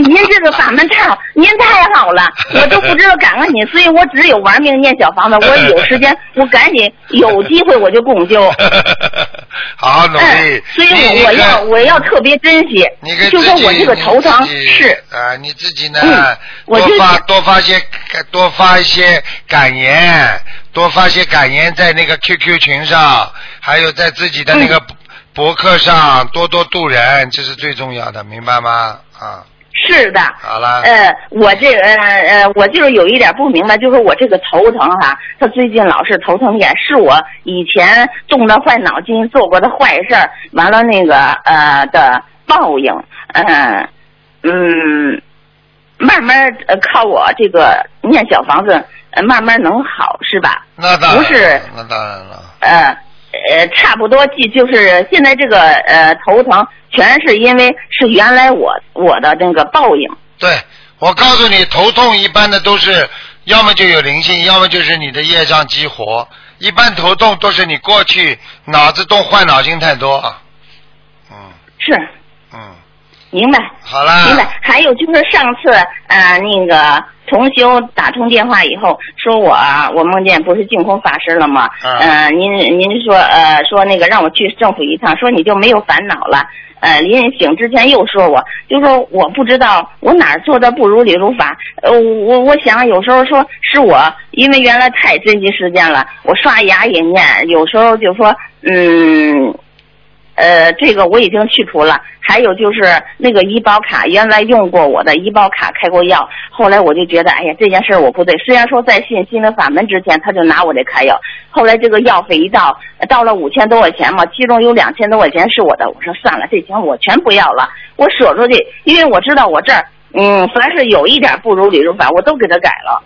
您这个法门太好，您太好了，我都不知道感恩您，所以我只有玩命念小房子。我有时间，我赶紧有机会我就共修。好 [laughs] 好努力。嗯，所以我我要我要特别珍惜。就说我这个头疼是啊，你自己呢，嗯我就多发多发些多发一些感言，多发些感言在那个 QQ 群上，还有在自己的那个嗯博客上多多度人，这是最重要的，明白吗？啊，是的。好了。呃，我这个呃呃，我就是有一点不明白，就是我这个头疼哈，他最近老是头疼眼，是我以前动的坏脑筋做过的坏事儿，完了那个呃的报应，嗯嗯，慢慢呃靠我这个念小房子，呃慢慢能好是吧？那当然不是那当然了。呃呃，差不多记就是现在这个呃头疼，全是因为是原来我我的那个报应。对，我告诉你，头痛一般的都是要么就有灵性，要么就是你的业障激活。一般头痛都是你过去脑子动坏脑筋太多。嗯是。嗯。明白。好啦。明白。还有就是上次呃那个同修打通电话以后，说我啊我梦见不是净空法师了吗？嗯呃，您您说呃说那个让我去政府一趟，说你就没有烦恼了。呃，临醒之前又说我，就说我不知道我哪儿做的不如李如法。呃，我我想有时候说是我，因为原来太珍惜时间了，我刷牙也念，有时候就说嗯。呃，这个我已经去除了。还有就是那个医保卡，原来用过我的医保卡开过药，后来我就觉得，哎呀，这件事我不对。虽然说在信心的法门之前，他就拿我这开药，后来这个药费一到，到了五千多块钱嘛，其中有两千多块钱是我的，我说算了，这钱我全不要了，我舍出去，因为我知道我这儿，嗯，凡是有一点不如理如法，我都给他改了，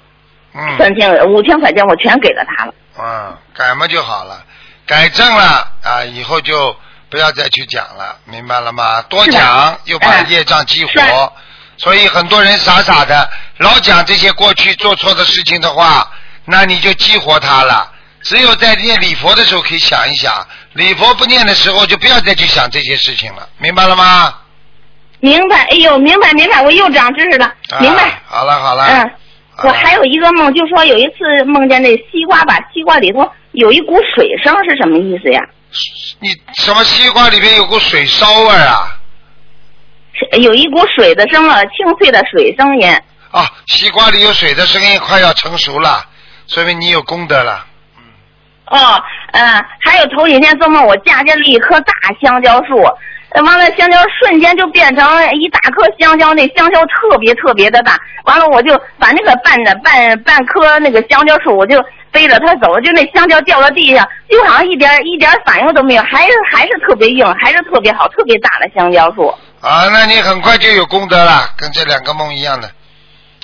嗯。三千五千块钱我全给了他了。嗯，改嘛就好了，改正了啊，以后就不要再去讲了，明白了吗？多讲又把业障激活，所以很多人傻傻的老讲这些过去做错的事情的话，那你就激活它了。只有在念礼佛的时候可以想一想，礼佛不念的时候就不要再去想这些事情了，明白了吗？明白，哎呦，明白明白，我又长知识了，明白。啊、好了好了。嗯，我还有一个梦，就说有一次梦见那西瓜吧，西瓜里头有一股水声，是什么意思呀？你什么西瓜里面有股水烧味啊？有一股水的声啊，清脆的水声音。啊，西瓜里有水的声音，快要成熟了，说明你有功德了。嗯哦，嗯，还有头几天做梦，我嫁接了一棵大香蕉树，呃完了香蕉瞬间就变成一大棵香蕉，那香蕉特别特别的大，完了我就把那个半的半半棵那个香蕉树，我就背着他走，就那香蕉掉到地上，就好像一点一点反应都没有，还是还是特别硬，还是特别好，特别大的香蕉树。啊，那你很快就有功德了，跟这两个梦一样的。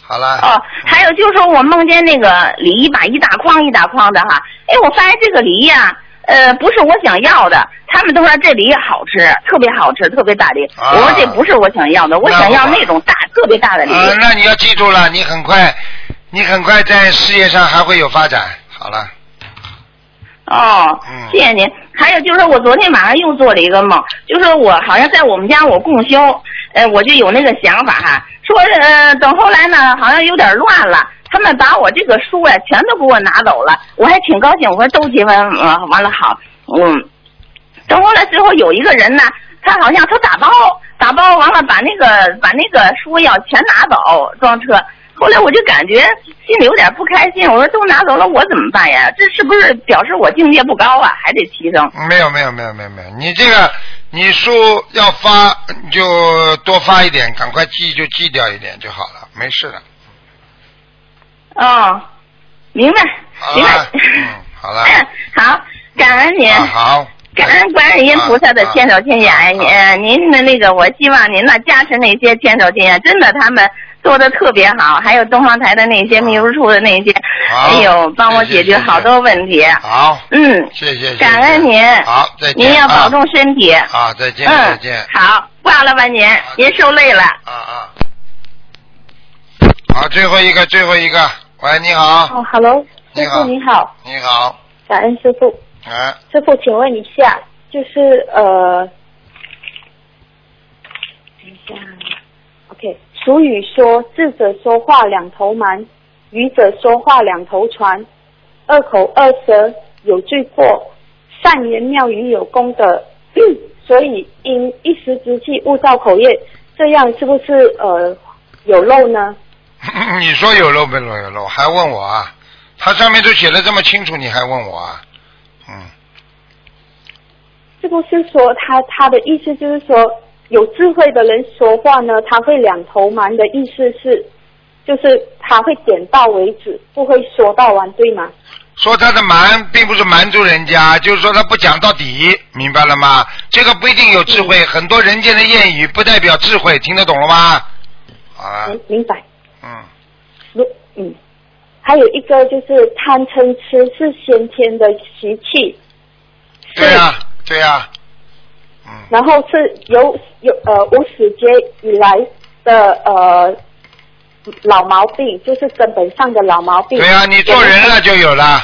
好了。哦，还有就是说我梦见那个梨吧，一大筐一大筐的哈，哎，我发现这个梨呀、呃，不是我想要的，他们都说这梨好吃，特别好吃，特别大梨。啊我说这不是我想要的，我想要那种大，特别大的梨。啊，那你要记住了，你很快，你很快在事业上还会有发展。好了，哦，嗯谢谢您。还有就是我昨天晚上又做了一个梦，就是我好像在我们家我供销，呃，我就有那个想法哈，说呃等后来呢好像有点乱了，他们把我这个书啊全都给我拿走了，我还挺高兴，我说都结完呃完了好，嗯，等后来最后有一个人呢，他好像他打包打包完了把那个把那个书要全拿走装车。后来我就感觉心里有点不开心，我说都拿走了，我怎么办呀？这是不是表示我境界不高啊？还得提升。没有没有没有没有没有，你这个你书要发就多发一点，赶快记就记掉一点就好了，没事的。哦，明白，明白。嗯，好了，好，感恩您。啊好，感恩观世音菩萨的千手千眼，呃，您的那个，我希望您呢加持那些千手千眼，真的他们做的特别好，还有东方台的那些秘书处的那些，哎呦，帮我解决好多问题。好，嗯，谢谢，感恩您。好，再见。您要保啊重身体。啊，再见，嗯再见。好，挂了吧您，您受累了。啊啊。好，最后一个，最后一个，喂，你好，哦，Hello，师傅你好，你好，感恩师傅。哎，师傅，请问一下，就是呃，等一下，OK，俗语说“智者说话两头瞒，愚者说话两头传”，二口二舌有罪过，善言妙语有功德，[clears throat] 所以因一时之气误造口业，这样是不是呃有漏呢？[laughs] 你说有漏没漏有漏，还问我啊？他上面都写的这么清楚，你还问我啊？嗯，是不是说他他的意思就是说，有智慧的人说话呢，他会两头瞒的意思是，就是他会点到为止，不会说到完，对吗？说他的瞒并不是瞒住人家，就是说他不讲到底，明白了吗？这个不一定有智慧，很多人间的谚语不代表智慧，听得懂了吗？好了，嗯，明白。嗯，如嗯，还有一个就是贪嗔痴是先天的习气，对呀、对呀、然后是有有呃无始劫以来的呃老毛病，就是根本上的老毛病。对啊、你做人了就有了，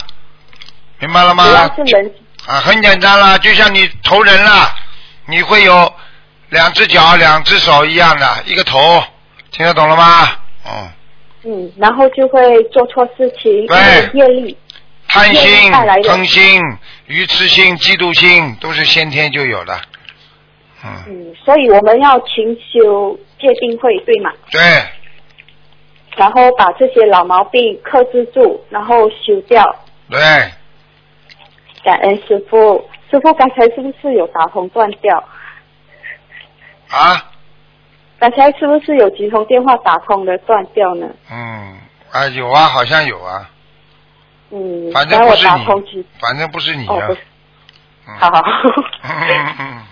明白了吗？主要是人啊，很简单了，就像你投人了，你会有两只脚、两只手一样的一个头，听得懂了吗？嗯，嗯，然后就会做错事情，因为业力。贪心业力带来、的嗔心、愚痴心、嫉妒心，都是先天就有的。嗯，所以我们要勤修戒定慧，对吗？对，然后把这些老毛病克制住，然后修掉。对，感恩师傅，师傅刚才是不是有打通断掉？啊，刚才是不是有几通电话打通的断掉呢？嗯，啊，有啊，好像有啊，嗯，反正我不是你反正不是你啊哦不。是，好好好，嗯嗯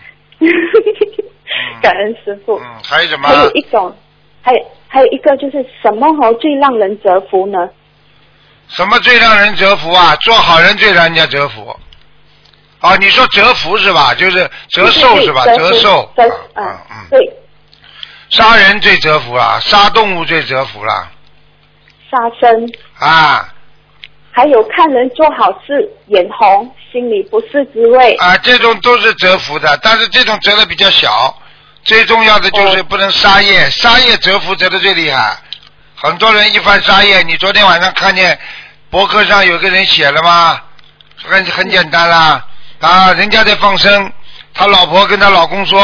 [laughs] 感恩师傅。嗯，还有什么？还有一种，还有还有一个就是什么哦最让人折服呢？什么最让人折服啊？做好人最让人家折服。哦，你说折服是吧？就是折寿是吧？折寿。折嗯嗯，对，杀人最折服了，杀动物最折服了杀生，啊还有看人做好事眼红，心里不是滋味。啊！这种都是折服的，但是这种折的比较小。最重要的哦就是不能杀业，杀业折服折的最厉害。很多人一犯杀业，你昨天晚上看见博客上有个人写了吗？很很简单啦，啊，人家在放生，他老婆跟他老公说，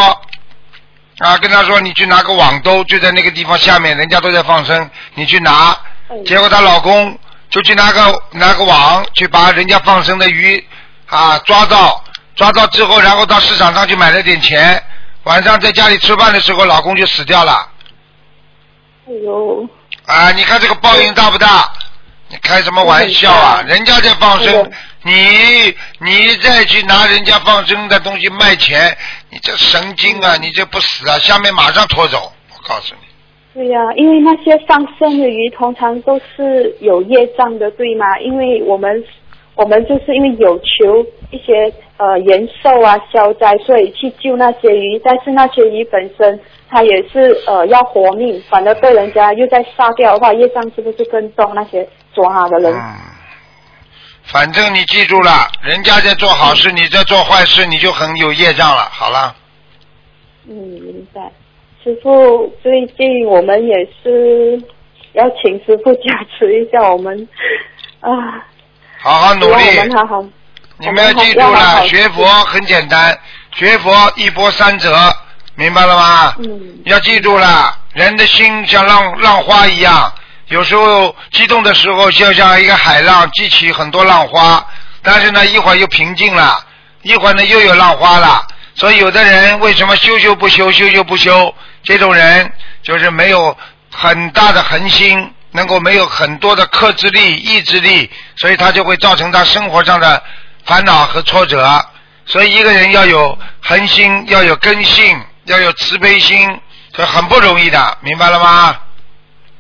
啊，跟他说你去拿个网兜，就在那个地方下面，人家都在放生，你去拿。结果他老公就去拿个拿个网去把人家放生的鱼啊抓到，抓到之后，然后到市场上去买了点钱，晚上在家里吃饭的时候，老公就死掉了。哎呦，啊，你看这个报应大不大？你开什么玩笑啊？人家在放生，你你再去拿人家放生的东西卖钱，你这神经啊！你这不死啊？下面马上拖走，我告诉你。对呀、因为那些放生的鱼通常都是有业障的，对吗？因为我们我们就是因为有求一些呃延寿啊消灾，所以去救那些鱼，但是那些鱼本身它也是呃要活命，反而被人家又在杀掉的话，业障是不是更重？那些抓它的人。反正你记住了，人家在做好事，你在做坏事，你就很有业障了。好了，嗯，明白。师傅，最近我们也是要请师傅加持一下我们啊，好好努力。们好好。你们要记住了，学佛很简单，学佛一波三折，明白了吗？嗯。要记住了，人的心像浪浪花一样，有时候激动的时候就像一个海浪，激起很多浪花，但是呢，一会儿又平静了，一会儿呢又有浪花了。所以有的人为什么修修不修，修修不修？这种人就是没有很大的恒心，能够没有很多的克制力、意志力，所以他就会造成他生活上的烦恼和挫折。所以一个人要有恒心，要有根性，要有慈悲心，这很不容易的，明白了吗？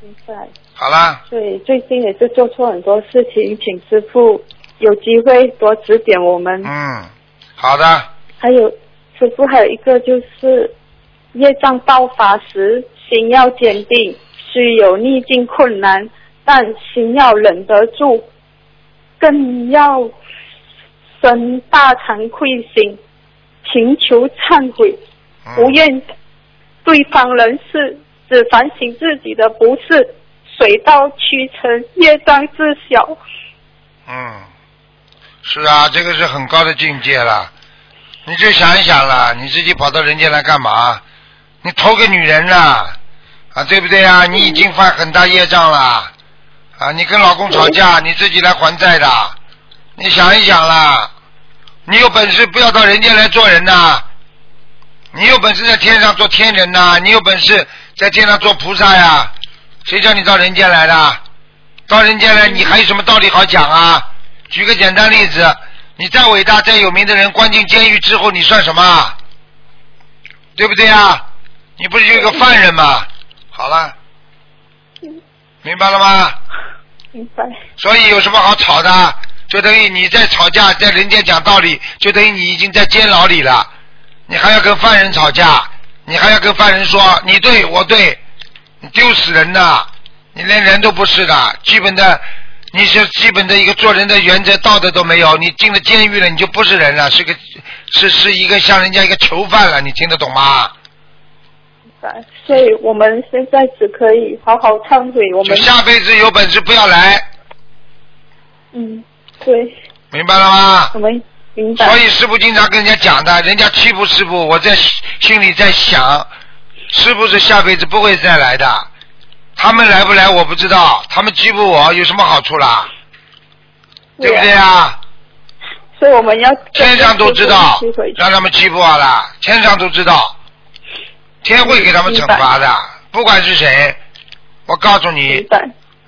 明白。好了，所以最近也是做错很多事情，请师傅有机会多指点我们。嗯，好的，还有师傅还有一个就是，业障爆发时，心要坚定，虽有逆境困难，但心要忍得住，更要生大惭愧心，请求忏悔，不愿对方人事，只反省自己的不是，水到渠成，业障自小。嗯，是啊，这个是很高的境界了。你就想一想了，你自己跑到人间来干嘛？你投个女人了啊，对不对啊？你已经犯很大业障了啊！你跟老公吵架，你自己来还债的。你想一想啦，你有本事不要到人间来做人呐、你有本事在天上做天人呐、你有本事在天上做菩萨呀？谁叫你到人间来的？到人间来，你还有什么道理好讲啊？举个简单例子，你再伟大、再有名的人，关进监狱之后，你算什么？对不对啊？你不是就一个犯人吗？好了，明白了吗？明白。所以有什么好吵的？就等于你在吵架，在人间讲道理，就等于你已经在监牢里了。你还要跟犯人吵架，你还要跟犯人说你对我对，你丢死人的，你连人都不是的，基本的你是基本的一个做人的原则道德都没有，你进了监狱了，你就不是人了，是个是是一个像人家一个囚犯了，你听得懂吗？所以我们现在只可以好好忏悔，我们下辈子有本事不要来，嗯，对，明白了吗？我们明白。所以师傅经常跟人家讲的，人家欺负师傅，我在心里在想，是不是下辈子不会再来的？他们来不来我不知道，他们欺负我有什么好处啦？对不对啊？所以我们要天上都知道让他们欺负我啦，天上都知道，天会给他们惩罚的，不管是谁。我告诉你，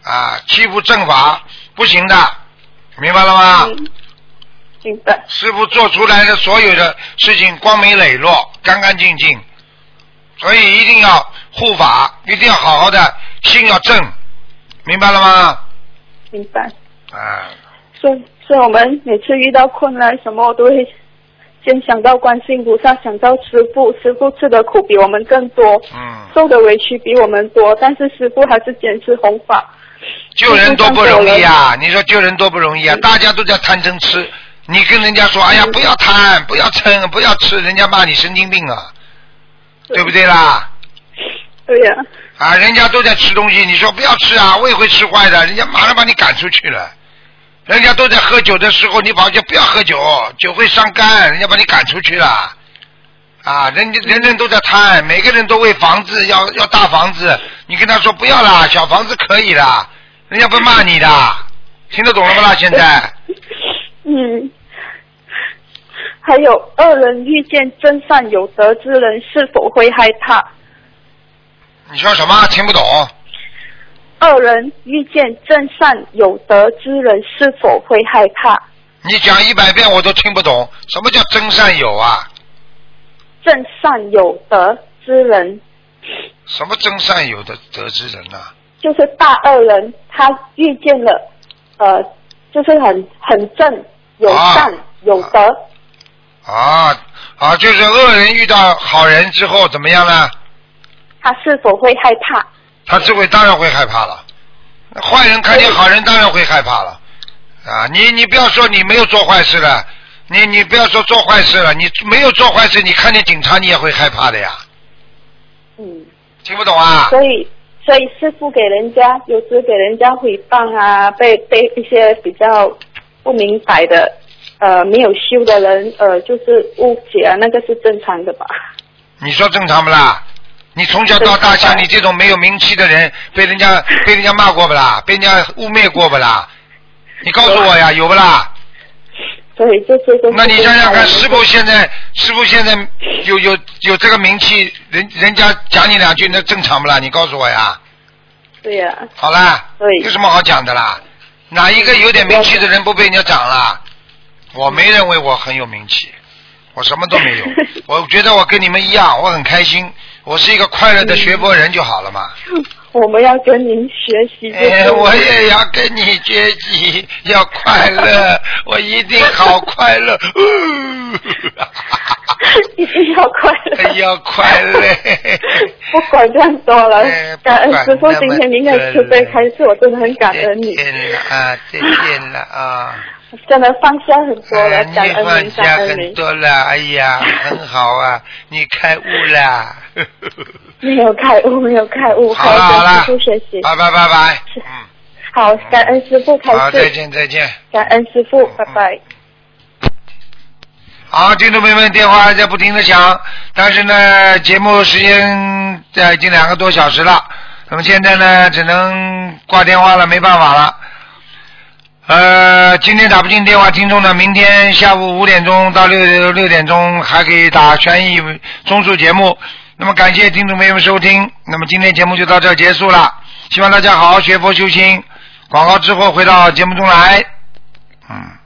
啊，欺负正法不行的，明白了吗？明白。师傅做出来的所有的事情光明磊落、干干净净，所以一定要护法，一定要好好的心要正，明白了吗？明白。啊，所以，所以我们每次遇到困难什么，我都会先想到观世音菩萨，想到师傅，师傅吃的苦比我们更多，嗯，受的委屈比我们多，但是师傅还是坚持弘法。救人多不容易啊！你说救人多不容易啊！大家都在贪嗔痴，你跟人家说，哎呀，不要贪，不要嗔，不要吃，人家骂你神经病啊，对不对啦？对呀、啊，人家都在吃东西，你说不要吃啊，胃会吃坏的，人家马上把你赶出去了。人家都在喝酒的时候，你跑去不要喝酒，酒会伤肝，人家把你赶出去了。啊，人家人人都在贪，每个人都为房子要要大房子，你跟他说不要啦，小房子可以啦，人家不骂你的，听得懂了不啦？现在嗯，还有恶人遇见真善有德之人，是否会害怕？你说什么？听不懂。恶人遇见正善有德之人，是否会害怕？你讲一百遍我都听不懂，什么叫真善有啊？正善有德之人，什么真善有的德之人呐、就是大恶人，他遇见了，呃，就是很很正、有善、有德，啊啊，就是恶人遇到好人之后怎么样呢？他是否会害怕？他这回当然会害怕了。坏人看见好人，当然会害怕了。啊，你你不要说你没有做坏事了，你你不要说做坏事了，你没有做坏事，你看见警察你也会害怕的呀。嗯，听不懂啊？所以所以师傅给人家有时给人家诽谤啊，被被一些比较不明白的呃没有修的人呃就是误解啊，那个是正常的吧？你说正常不啦？你从小到大像你这种没有名气的人，被人家被人家骂过不啦？被人家污蔑过不啦？你告诉我呀，有不啦？所以这些都是那你想想看，师傅傅现在师傅现在有有有这个名气，人人家讲你两句，那正常不啦？你告诉我呀。对呀、好啦，对有什么好讲的啦？哪一个有点名气的人不被人家涨了？我没认为我很有名气，我什么都没有。[laughs] 我觉得我跟你们一样，我很开心，我是一个快乐的学佛人就好了嘛。我们要跟您学习。哎，我也要跟你学习，要快乐，[laughs] 我一定好快乐。[laughs] 一定要快乐，要快乐。[laughs] 不管这样多了，感恩师傅今天您的慈悲开示，我真的很感恩你，再见了啊，再见了啊！真的放下很多了，哎感恩你放您，下很感恩您。多了，哎呀，很好啊，[laughs] 你开悟了。[laughs] 没有开悟，没有开悟，还好了好了要跟师傅学习。拜拜拜拜。好，感恩师傅开好，再，见再见。感恩师傅，拜拜。好，听众朋友们，电话还在不停的响，但是呢，节目时间在已经两个多小时了，那么现在呢，只能挂电话了，没办法了。呃，今天打不进电话，听众呢，明天下午五点钟到六六点钟还可以打悬疑综述节目。那么感谢听众朋友们收听，那么今天节目就到这结束了，希望大家好好学佛修心。广告之后回到节目中来，嗯。